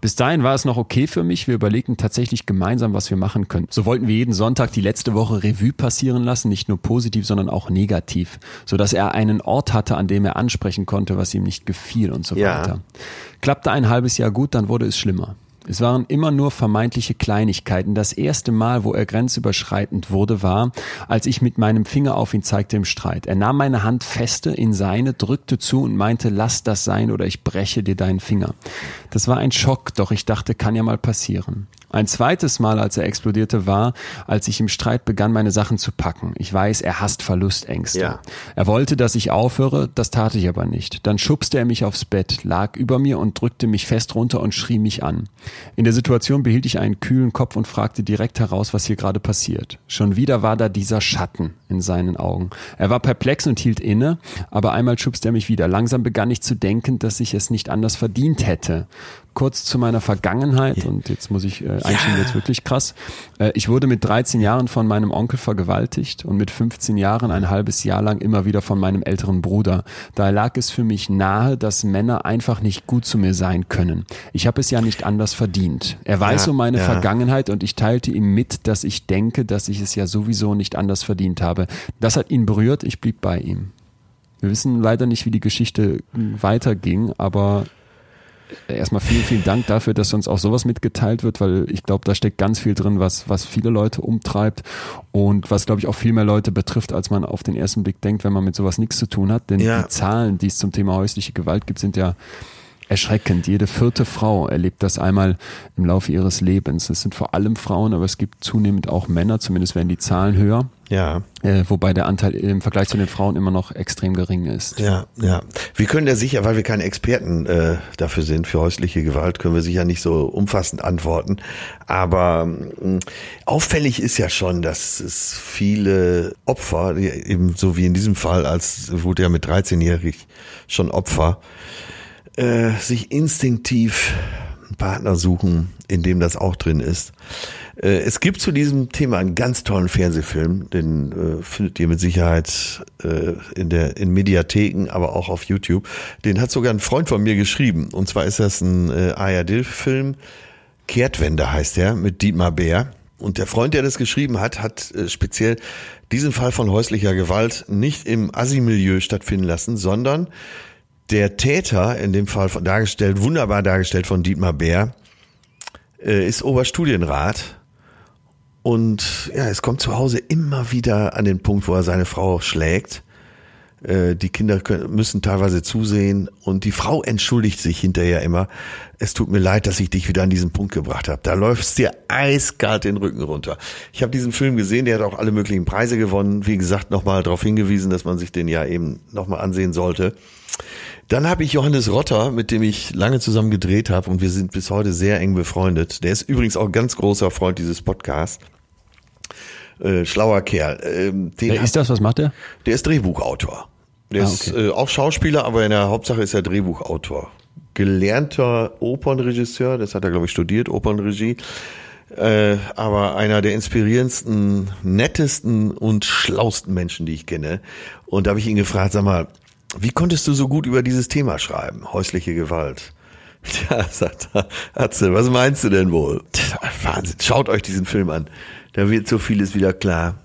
Bis dahin war es noch okay für mich. Wir überlegten tatsächlich gemeinsam, was wir machen können. So wollten wir jeden Sonntag die letzte Woche Revue passieren lassen, nicht nur positiv, sondern auch negativ, sodass er einen Ort hatte, an dem er ansprechen konnte, was ihm nicht gefiel und so Ja. weiter. Klappte ein halbes Jahr gut, dann wurde es schlimmer. Es waren immer nur vermeintliche Kleinigkeiten. Das erste Mal, wo er grenzüberschreitend wurde, war, als ich mit meinem Finger auf ihn zeigte im Streit. Er nahm meine Hand feste in seine, drückte zu und meinte, lass das sein oder ich breche dir deinen Finger. Das war ein Schock, doch ich dachte, kann ja mal passieren. Ein zweites Mal, als er explodierte, war, als ich im Streit begann, meine Sachen zu packen. Ich weiß, er hasst Verlustängste. Ja. Er wollte, dass ich aufhöre, das tat ich aber nicht. Dann schubste er mich aufs Bett, lag über mir und drückte mich fest runter und schrie mich an. In der Situation behielt ich einen kühlen Kopf und fragte direkt heraus, was hier gerade passiert. Schon wieder war da dieser Schatten in seinen Augen. Er war perplex und hielt inne, aber einmal schubste er mich wieder. Langsam begann ich zu denken, dass ich es nicht anders verdient hätte kurz zu meiner Vergangenheit und jetzt muss ich äh, einschieben, jetzt wirklich krass. Äh, ich wurde mit 13 Jahren von meinem Onkel vergewaltigt und mit 15 Jahren ein halbes Jahr lang immer wieder von meinem älteren Bruder. Da lag es für mich nahe, dass Männer einfach nicht gut zu mir sein können. Ich habe es ja nicht anders verdient. Er weiß Ja, um meine ja. Vergangenheit und ich teilte ihm mit, dass ich denke, dass ich es ja sowieso nicht anders verdient habe. Das hat ihn berührt, ich blieb bei ihm. Wir wissen leider nicht, wie die Geschichte weiterging, aber erstmal vielen, vielen Dank dafür, dass uns auch sowas mitgeteilt wird, weil ich glaube, da steckt ganz viel drin, was, was viele Leute umtreibt und was, glaube ich, auch viel mehr Leute betrifft, als man auf den ersten Blick denkt, wenn man mit sowas nichts zu tun hat. Denn Ja. die Zahlen, die es zum Thema häusliche Gewalt gibt, sind ja erschreckend. Jede vierte Frau erlebt das einmal im Laufe ihres Lebens. Es sind vor allem Frauen, aber es gibt zunehmend auch Männer, zumindest werden die Zahlen höher, Ja, äh, wobei der Anteil im Vergleich zu den Frauen immer noch extrem gering ist. ja, ja. Wir können ja sicher, weil wir keine Experten äh, dafür sind, für häusliche Gewalt, können wir sicher nicht so umfassend antworten. Aber mh, auffällig ist ja schon, dass es viele Opfer, eben so wie in diesem Fall, als wurde ja mit 13-jährig schon Opfer, äh, sich instinktiv einen Partner suchen, in dem das auch drin ist. Äh, es gibt zu diesem Thema einen ganz tollen Fernsehfilm, den äh, findet ihr mit Sicherheit in der in Mediatheken, aber auch auf YouTube. Den hat sogar ein Freund von mir geschrieben. Und zwar ist das ein äh, ARD-Film. Kehrtwende heißt er mit Dietmar Bär. Und der Freund, der das geschrieben hat, hat speziell diesen Fall von häuslicher Gewalt nicht im Assi-Milieu stattfinden lassen, sondern der Täter, in dem Fall dargestellt, wunderbar dargestellt von Dietmar Bär, äh, ist Oberstudienrat. Und ja, es kommt zu Hause immer wieder an den Punkt, wo er seine Frau schlägt. Äh, Die Kinder müssen teilweise zusehen und die Frau entschuldigt sich hinterher immer. Es tut mir leid, dass ich dich wieder an diesen Punkt gebracht habe. Da läuft's dir eiskalt den Rücken runter. Ich habe diesen Film gesehen, der hat auch alle möglichen Preise gewonnen. Wie gesagt, nochmal darauf hingewiesen, dass man sich den ja eben nochmal ansehen sollte. Dann habe ich Johannes Rotter, mit dem ich lange zusammen gedreht habe und wir sind bis heute sehr eng befreundet. Der ist übrigens auch ein ganz großer Freund dieses Podcasts. Äh, schlauer Kerl. Ähm, Wer ist das? Was macht er? der ist Drehbuchautor. Der Ah, ist okay. äh, auch Schauspieler, aber in der Hauptsache ist er Drehbuchautor. Gelernter Opernregisseur, das hat er, glaube ich, studiert, Opernregie. Äh, aber einer der inspirierendsten, nettesten und schlausten Menschen, die ich kenne. Und da habe ich ihn gefragt, sag mal, wie konntest du so gut über dieses Thema schreiben, häusliche Gewalt? <laughs> Tja, sagt Atze, was meinst du denn wohl? Wahnsinn, schaut euch diesen Film an. Da wird so vieles wieder klar.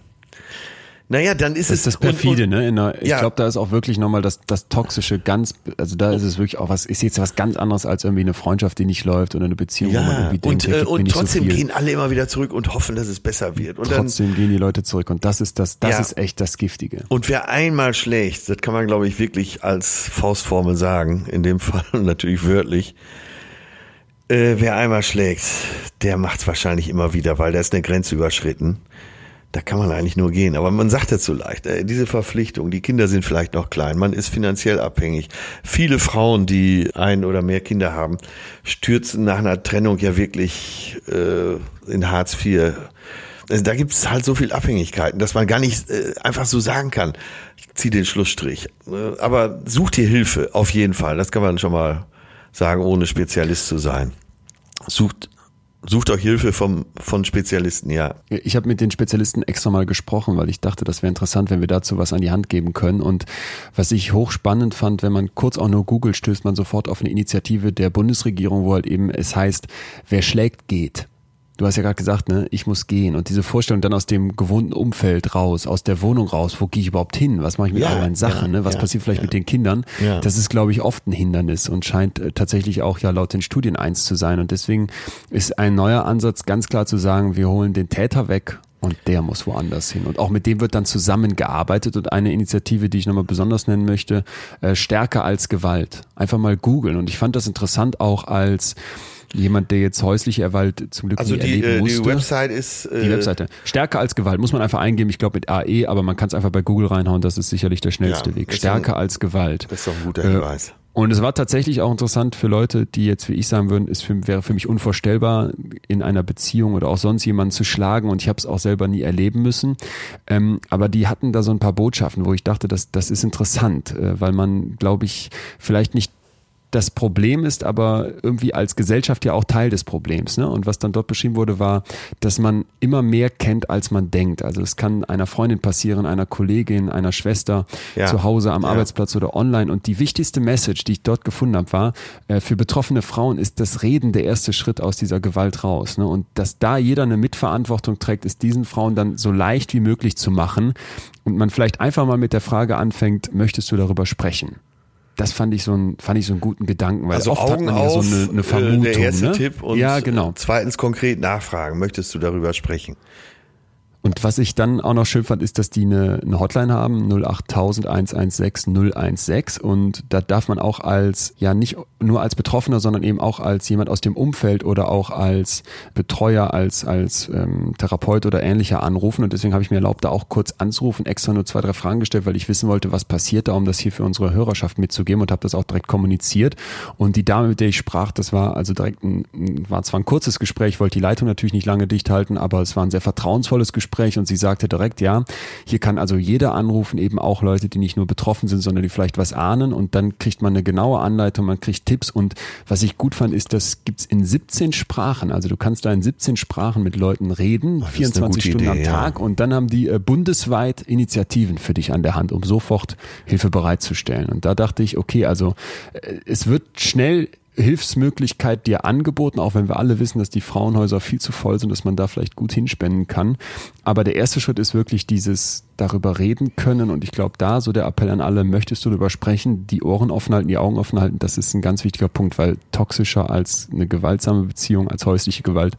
Naja, dann ist Das es ist das perfide, und- und- ne? Der, ich Ja. glaube, da ist auch wirklich nochmal das, das Toxische ganz, also da ist es wirklich auch was, ist jetzt was ganz anderes als irgendwie eine Freundschaft, die nicht läuft oder eine Beziehung, wo man Ja, irgendwie denkt, und, äh, gibt mir und trotzdem so gehen alle immer wieder zurück und hoffen, dass es besser wird. Und, dann, Trotzdem gehen die Leute zurück und das ist das, das Ja. ist echt das Giftige. und wer einmal schlägt, das kann man, glaube ich, wirklich als Faustformel sagen, in dem <laughs> Fall natürlich wörtlich, äh, wer einmal schlägt, der macht es wahrscheinlich immer wieder, weil da ist eine Grenze überschritten. Da kann man eigentlich nur gehen. Aber man sagt es so leicht. Diese Verpflichtung, die Kinder sind vielleicht noch klein, man ist finanziell abhängig. Viele Frauen, die ein oder mehr Kinder haben, stürzen nach einer Trennung ja wirklich äh, in Hartz IV. Also da gibt es halt so viel Abhängigkeiten, dass man gar nicht äh, einfach so sagen kann, ich zieh den Schlussstrich. Äh, aber sucht dir Hilfe, auf jeden Fall. Das kann man schon mal sagen, ohne Spezialist zu sein. Sucht, sucht euch Hilfe vom, von Spezialisten, ja. Ich habe mit den Spezialisten extra mal gesprochen, weil ich dachte, das wäre interessant, wenn wir dazu was an die Hand geben können. Und was ich hochspannend fand, wenn man kurz auch nur googelt, stößt man sofort auf eine Initiative der Bundesregierung, wo halt eben es heißt, wer schlägt, geht. Du hast ja gerade gesagt, ne, ich muss gehen und diese Vorstellung dann aus dem gewohnten Umfeld raus, aus der Wohnung raus, wo gehe ich überhaupt hin? Was mache ich mit Ja, all meinen Sachen? ja, ne? Was ja, passiert vielleicht mit den Kindern? Ja. Das ist, glaube ich, oft ein Hindernis und scheint äh, tatsächlich auch ja laut den Studien eins zu sein. Und deswegen ist ein neuer Ansatz ganz klar zu sagen, wir holen den Täter weg. Und der muss woanders hin. Und auch mit dem wird dann zusammengearbeitet. Und eine Initiative, die ich nochmal besonders nennen möchte, äh, stärker als Gewalt. Einfach mal googeln. Und ich fand das interessant auch als jemand, der jetzt häusliche Gewalt zum Glück Also nie die, erleben äh, musste. die Website ist äh, Die Webseite. Stärker als Gewalt. Muss man einfach eingeben. Ich glaube mit AE, aber man kann es einfach bei Google reinhauen. Das ist sicherlich der schnellste Ja, Weg. Stärker ein- als Gewalt. Das ist doch ein guter Äh, Hinweis. Und es war tatsächlich auch interessant für Leute, die jetzt, wie ich sagen würden, es für, wäre für mich unvorstellbar, in einer Beziehung oder auch sonst jemanden zu schlagen. Und ich habe es auch selber nie erleben müssen. Ähm, aber die hatten da so ein paar Botschaften, wo ich dachte, das, das ist interessant, äh, weil man, glaube ich, vielleicht nicht das Problem ist aber irgendwie als Gesellschaft ja auch Teil des Problems. Ne? Und was dann dort beschrieben wurde, war, dass man immer mehr kennt, als man denkt. Also es kann einer Freundin passieren, einer Kollegin, einer Schwester Ja. zu Hause am Ja. Arbeitsplatz oder online. Und die wichtigste Message, die ich dort gefunden habe, war, äh, für betroffene Frauen ist das Reden der erste Schritt aus dieser Gewalt raus. Ne? Und dass da jeder eine Mitverantwortung trägt, ist diesen Frauen dann so leicht wie möglich zu machen. Und man vielleicht einfach mal mit der Frage anfängt, möchtest du darüber sprechen? Das fand ich so ein, fand ich so einen guten Gedanken, weil Also oft Augen hat man ja auf, so eine, eine äh, Vermutung. der erste ne? Tipp und ja, genau. zweitens konkret nachfragen. Möchtest du darüber sprechen? Und was ich dann auch noch schön fand, ist, dass die eine, eine Hotline haben, 08000 116 016. Und da darf man auch als, ja nicht nur als Betroffener, sondern eben auch als jemand aus dem Umfeld oder auch als Betreuer, als, als ähm, Therapeut oder ähnlicher anrufen. Und deswegen habe ich mir erlaubt, da auch kurz anzurufen, extra nur zwei, drei Fragen gestellt, weil ich wissen wollte, was passiert da, um das hier für unsere Hörerschaft mitzugeben und habe das auch direkt kommuniziert. Und die Dame, mit der ich sprach, das war also direkt ein, war zwar ein kurzes Gespräch, wollte die Leitung natürlich nicht lange dicht halten, aber es war ein sehr vertrauensvolles Gespräch und sie sagte direkt, ja, hier kann also jeder anrufen, eben auch Leute, die nicht nur betroffen sind, sondern die vielleicht was ahnen und dann kriegt man eine genaue Anleitung, man kriegt Tipps und was ich gut fand, ist, das gibt's in 17 Sprachen, also du kannst da in 17 Sprachen mit Leuten reden, eine 24 gute Stunden am Idee, ja. Tag und dann haben die äh, bundesweit Initiativen für dich an der Hand, um sofort Hilfe bereitzustellen. Und da dachte ich, okay, also äh, es wird schnell Hilfsmöglichkeit dir angeboten, auch wenn wir alle wissen, dass die Frauenhäuser viel zu voll sind, dass man da vielleicht gut hinspenden kann. Aber der erste Schritt ist wirklich dieses darüber reden können und ich glaube da so der Appell an alle, möchtest du darüber sprechen, die Ohren offen halten, die Augen offen halten, das ist ein ganz wichtiger Punkt, weil toxischer als eine gewaltsame Beziehung, als häusliche Gewalt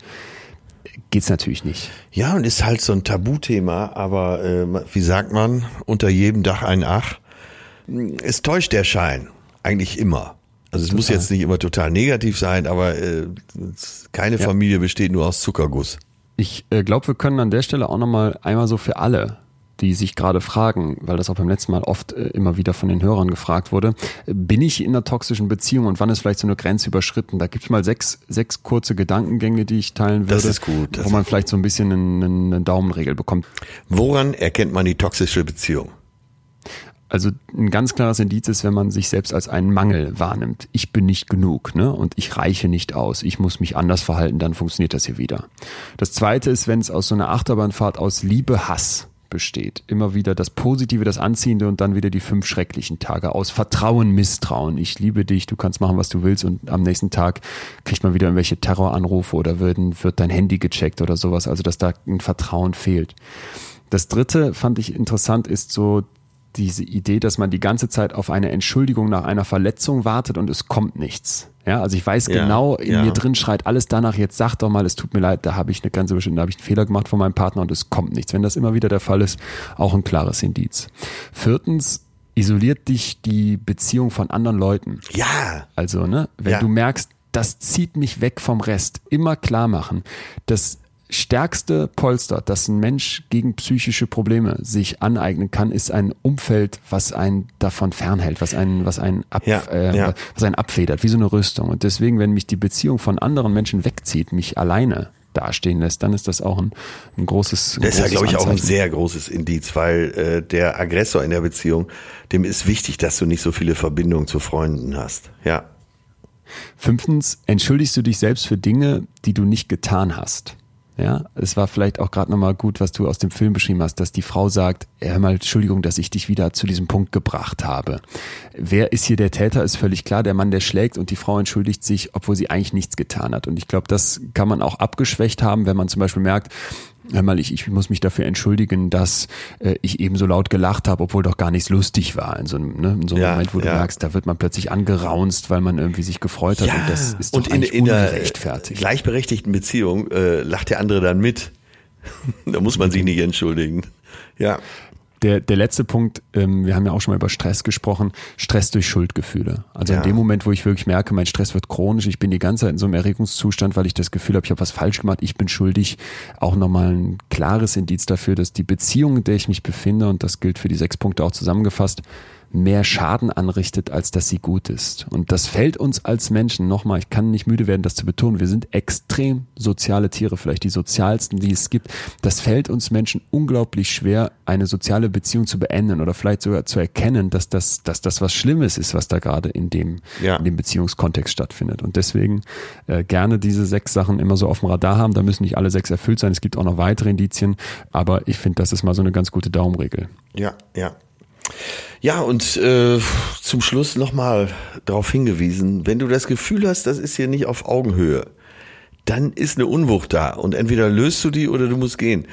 geht's natürlich nicht. Ja, und ist halt so ein Tabuthema, aber äh, wie sagt man, unter jedem Dach ein Ach. Es täuscht der Schein, eigentlich immer. Also es muss Total. jetzt nicht immer total negativ sein, aber äh, keine Ja. Familie besteht nur aus Zuckerguss. Ich äh, glaube, wir können an der Stelle auch nochmal einmal so für alle, die sich gerade fragen, weil das auch beim letzten Mal oft äh, immer wieder von den Hörern gefragt wurde, äh, bin ich in einer toxischen Beziehung und wann ist vielleicht so eine Grenze überschritten? Da gibt's mal sechs, sechs kurze Gedankengänge, die ich teilen würde, Das ist gut, das wo ist man vielleicht so ein bisschen einen, eine Daumenregel bekommt. Woran erkennt man die toxische Beziehung? Also ein ganz klares Indiz ist, wenn man sich selbst als einen Mangel wahrnimmt. Ich bin nicht genug ne? und ich reiche nicht aus. Ich muss mich anders verhalten, dann funktioniert das hier wieder. Das Zweite ist, wenn es aus so einer Achterbahnfahrt aus Liebe, Hass besteht. Immer wieder das Positive, das Anziehende und dann wieder die fünf schrecklichen Tage aus Vertrauen, Misstrauen. Ich liebe dich, du kannst machen, was du willst und am nächsten Tag kriegt man wieder irgendwelche Terroranrufe oder werden, wird dein Handy gecheckt oder sowas. Also dass da ein Vertrauen fehlt. Das dritte fand ich interessant, ist so diese Idee, dass man die ganze Zeit auf eine Entschuldigung nach einer Verletzung wartet und es kommt nichts. Ja, also ich weiß Ja, genau, in ja. mir drin schreit alles danach, jetzt sag doch mal, es tut mir leid, da habe ich eine ganze bestimmte, da habe ich einen Fehler gemacht von meinem Partner und es kommt nichts. Wenn das immer wieder der Fall ist, auch ein klares Indiz. Viertens, isoliert dich die Beziehung von anderen Leuten. Ja, Also, ne, wenn Ja. du merkst, das zieht mich weg vom Rest, immer klar machen. Das stärkste Polster, das ein Mensch gegen psychische Probleme sich aneignen kann, ist ein Umfeld, was einen davon fernhält, was einen, was einen, ab, Ja, äh, ja. was einen abfedert, wie so eine Rüstung. Und deswegen, wenn mich die Beziehung von anderen Menschen wegzieht, mich alleine dastehen lässt, dann ist das auch ein, ein großes, ein das ist ja, glaube ich, auch ein sehr großes Indiz, weil äh, der Aggressor in der Beziehung, dem ist wichtig, dass du nicht so viele Verbindungen zu Freunden hast. Ja. Fünftens, entschuldigst du dich selbst für Dinge, die du nicht getan hast. Ja, es war vielleicht auch gerade nochmal gut, was du aus dem Film beschrieben hast, dass die Frau sagt, hör mal, Entschuldigung, dass ich dich wieder zu diesem Punkt gebracht habe. Wer ist hier der Täter, ist völlig klar. Der Mann, der schlägt und die Frau entschuldigt sich, obwohl sie eigentlich nichts getan hat. Und ich glaube, das kann man auch abgeschwächt haben, wenn man zum Beispiel merkt, hör mal, ich, ich muss mich dafür entschuldigen, dass äh, ich eben so laut gelacht habe, obwohl doch gar nichts lustig war. In so einem, ne, in so einem ja, Moment, wo ja. du merkst, da wird man plötzlich angeraunzt, weil man irgendwie sich gefreut hat. Ja, und das ist doch und in, in einer gleichberechtigten Beziehung äh, lacht der andere dann mit. <laughs> da muss man sich nicht entschuldigen. Ja. Der, der letzte Punkt, ähm, wir haben ja auch schon mal über Stress gesprochen, Stress durch Schuldgefühle. Also ja. in dem Moment, wo ich wirklich merke, mein Stress wird chronisch, ich bin die ganze Zeit in so einem Erregungszustand, weil ich das Gefühl habe, ich habe was falsch gemacht, ich bin schuldig, auch nochmal ein klares Indiz dafür, dass die Beziehung, in der ich mich befinde, und das gilt für die sechs Punkte auch zusammengefasst, mehr Schaden anrichtet, als dass sie gut ist. Und das fällt uns als Menschen, nochmal, ich kann nicht müde werden, das zu betonen, wir sind extrem soziale Tiere, vielleicht die sozialsten, die es gibt. Das fällt uns Menschen unglaublich schwer, eine soziale Beziehung zu beenden oder vielleicht sogar zu erkennen, dass das, dass das was Schlimmes ist, was da gerade in dem, ja. in dem Beziehungskontext stattfindet. Und deswegen äh, gerne diese sechs Sachen immer so auf dem Radar haben. Da müssen nicht alle sechs erfüllt sein. Es gibt auch noch weitere Indizien, aber ich finde, das ist mal so eine ganz gute Daumenregel. Ja, ja. Ja, und äh, zum Schluss nochmal darauf hingewiesen, wenn du das Gefühl hast, das ist hier nicht auf Augenhöhe, dann ist eine Unwucht da und entweder löst du die oder du musst gehen.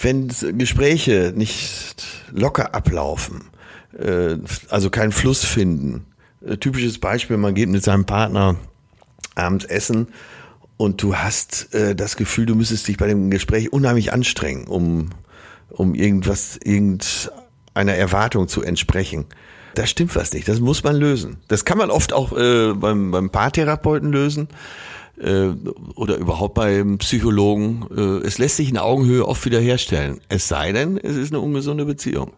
Wenn Gespräche nicht locker ablaufen, äh, also keinen Fluss finden, äh, typisches Beispiel, man geht mit seinem Partner abends essen und du hast äh, das Gefühl, du müsstest dich bei dem Gespräch unheimlich anstrengen, um, um irgendwas, irgend einer Erwartung zu entsprechen. Da stimmt was nicht. Das muss man lösen. Das kann man oft auch äh, beim, beim Paartherapeuten lösen äh, oder überhaupt beim Psychologen. Äh, es lässt sich in Augenhöhe oft wiederherstellen. Es sei denn, es ist eine ungesunde Beziehung.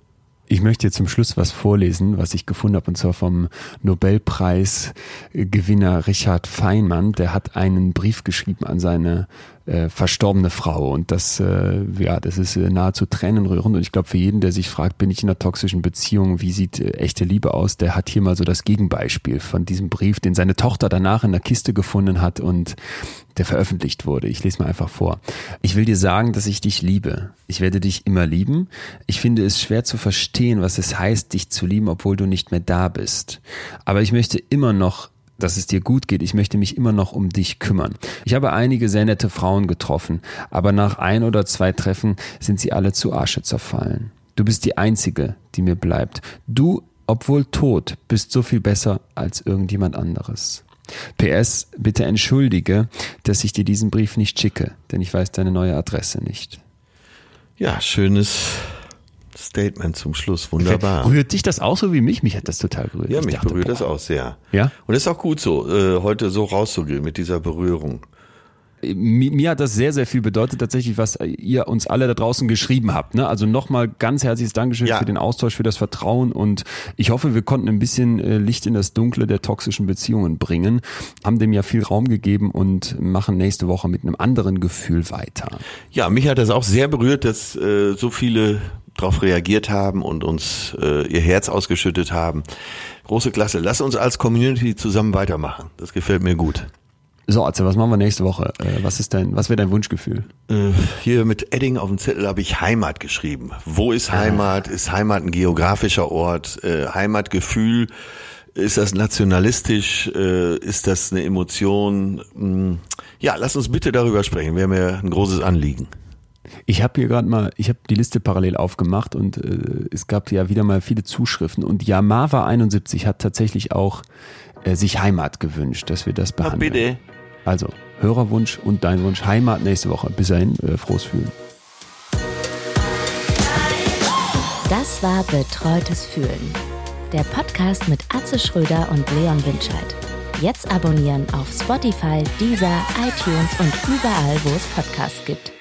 Ich möchte jetzt zum Schluss was vorlesen, was ich gefunden habe, und zwar vom Nobelpreisgewinner Richard Feynman. Der hat einen Brief geschrieben an seine äh, verstorbene Frau. Und das, äh, ja, das ist äh, nahezu tränenrührend. Und ich glaube, für jeden, der sich fragt, bin ich in einer toxischen Beziehung, wie sieht äh, echte Liebe aus, der hat hier mal so das Gegenbeispiel von diesem Brief, den seine Tochter danach in der Kiste gefunden hat und der veröffentlicht wurde. Ich lese mal einfach vor. Ich will dir sagen, dass ich dich liebe. Ich werde dich immer lieben. Ich finde es schwer zu verstehen, was es heißt, dich zu lieben, obwohl du nicht mehr da bist. Aber ich möchte immer noch dass es dir gut geht. Ich möchte mich immer noch um dich kümmern. Ich habe einige sehr nette Frauen getroffen, aber nach ein oder zwei Treffen sind sie alle zu Asche zerfallen. Du bist die einzige, die mir bleibt. Du, obwohl tot, bist so viel besser als irgendjemand anderes. PS, bitte entschuldige, dass ich dir diesen Brief nicht schicke, denn ich weiß deine neue Adresse nicht. Ja, schönes Statement zum Schluss, wunderbar. Rührt dich das auch so wie mich? Mich hat das total gerührt. Ja, ich mich dachte, berührt boah. das auch sehr. Ja? Und es ist auch gut so, äh, heute so rauszugehen mit dieser Berührung mir, mir hat das sehr, sehr viel bedeutet, tatsächlich, was ihr uns alle da draußen geschrieben habt. Ne? Also nochmal ganz herzliches Dankeschön ja. für den Austausch, für das Vertrauen und ich hoffe, wir konnten ein bisschen äh, Licht in das Dunkle der toxischen Beziehungen bringen, haben dem ja viel Raum gegeben und machen nächste Woche mit einem anderen Gefühl weiter. Ja, mich hat das auch sehr berührt, dass äh, so viele darauf reagiert haben und uns äh, ihr Herz ausgeschüttet haben. Große Klasse. Lass uns als Community zusammen weitermachen. Das gefällt mir gut. So, Atze, was machen wir nächste Woche? Äh, was ist dein, was wäre dein Wunschgefühl? Äh, hier mit Edding auf dem Zettel habe ich Heimat geschrieben. Wo ist ah. Heimat? Ist Heimat ein geografischer Ort? Äh, Heimatgefühl? Ist das nationalistisch? Ist das eine Emotion? Hm, ja, lass uns bitte darüber sprechen. Wäre mir ein großes Anliegen. Ich habe hier gerade mal, ich habe die Liste parallel aufgemacht und äh, es gab ja wieder mal viele Zuschriften und Yamava 71 hat tatsächlich auch äh, sich Heimat gewünscht, dass wir das behandeln. Na bitte. Also, Hörerwunsch und dein Wunsch Heimat nächste Woche. Bis dahin, äh, frohes Fühlen. Das war Betreutes Fühlen. Der Podcast mit Atze Schröder und Leon Winscheid. Jetzt abonnieren auf Spotify, Deezer, iTunes und überall, wo es Podcasts gibt.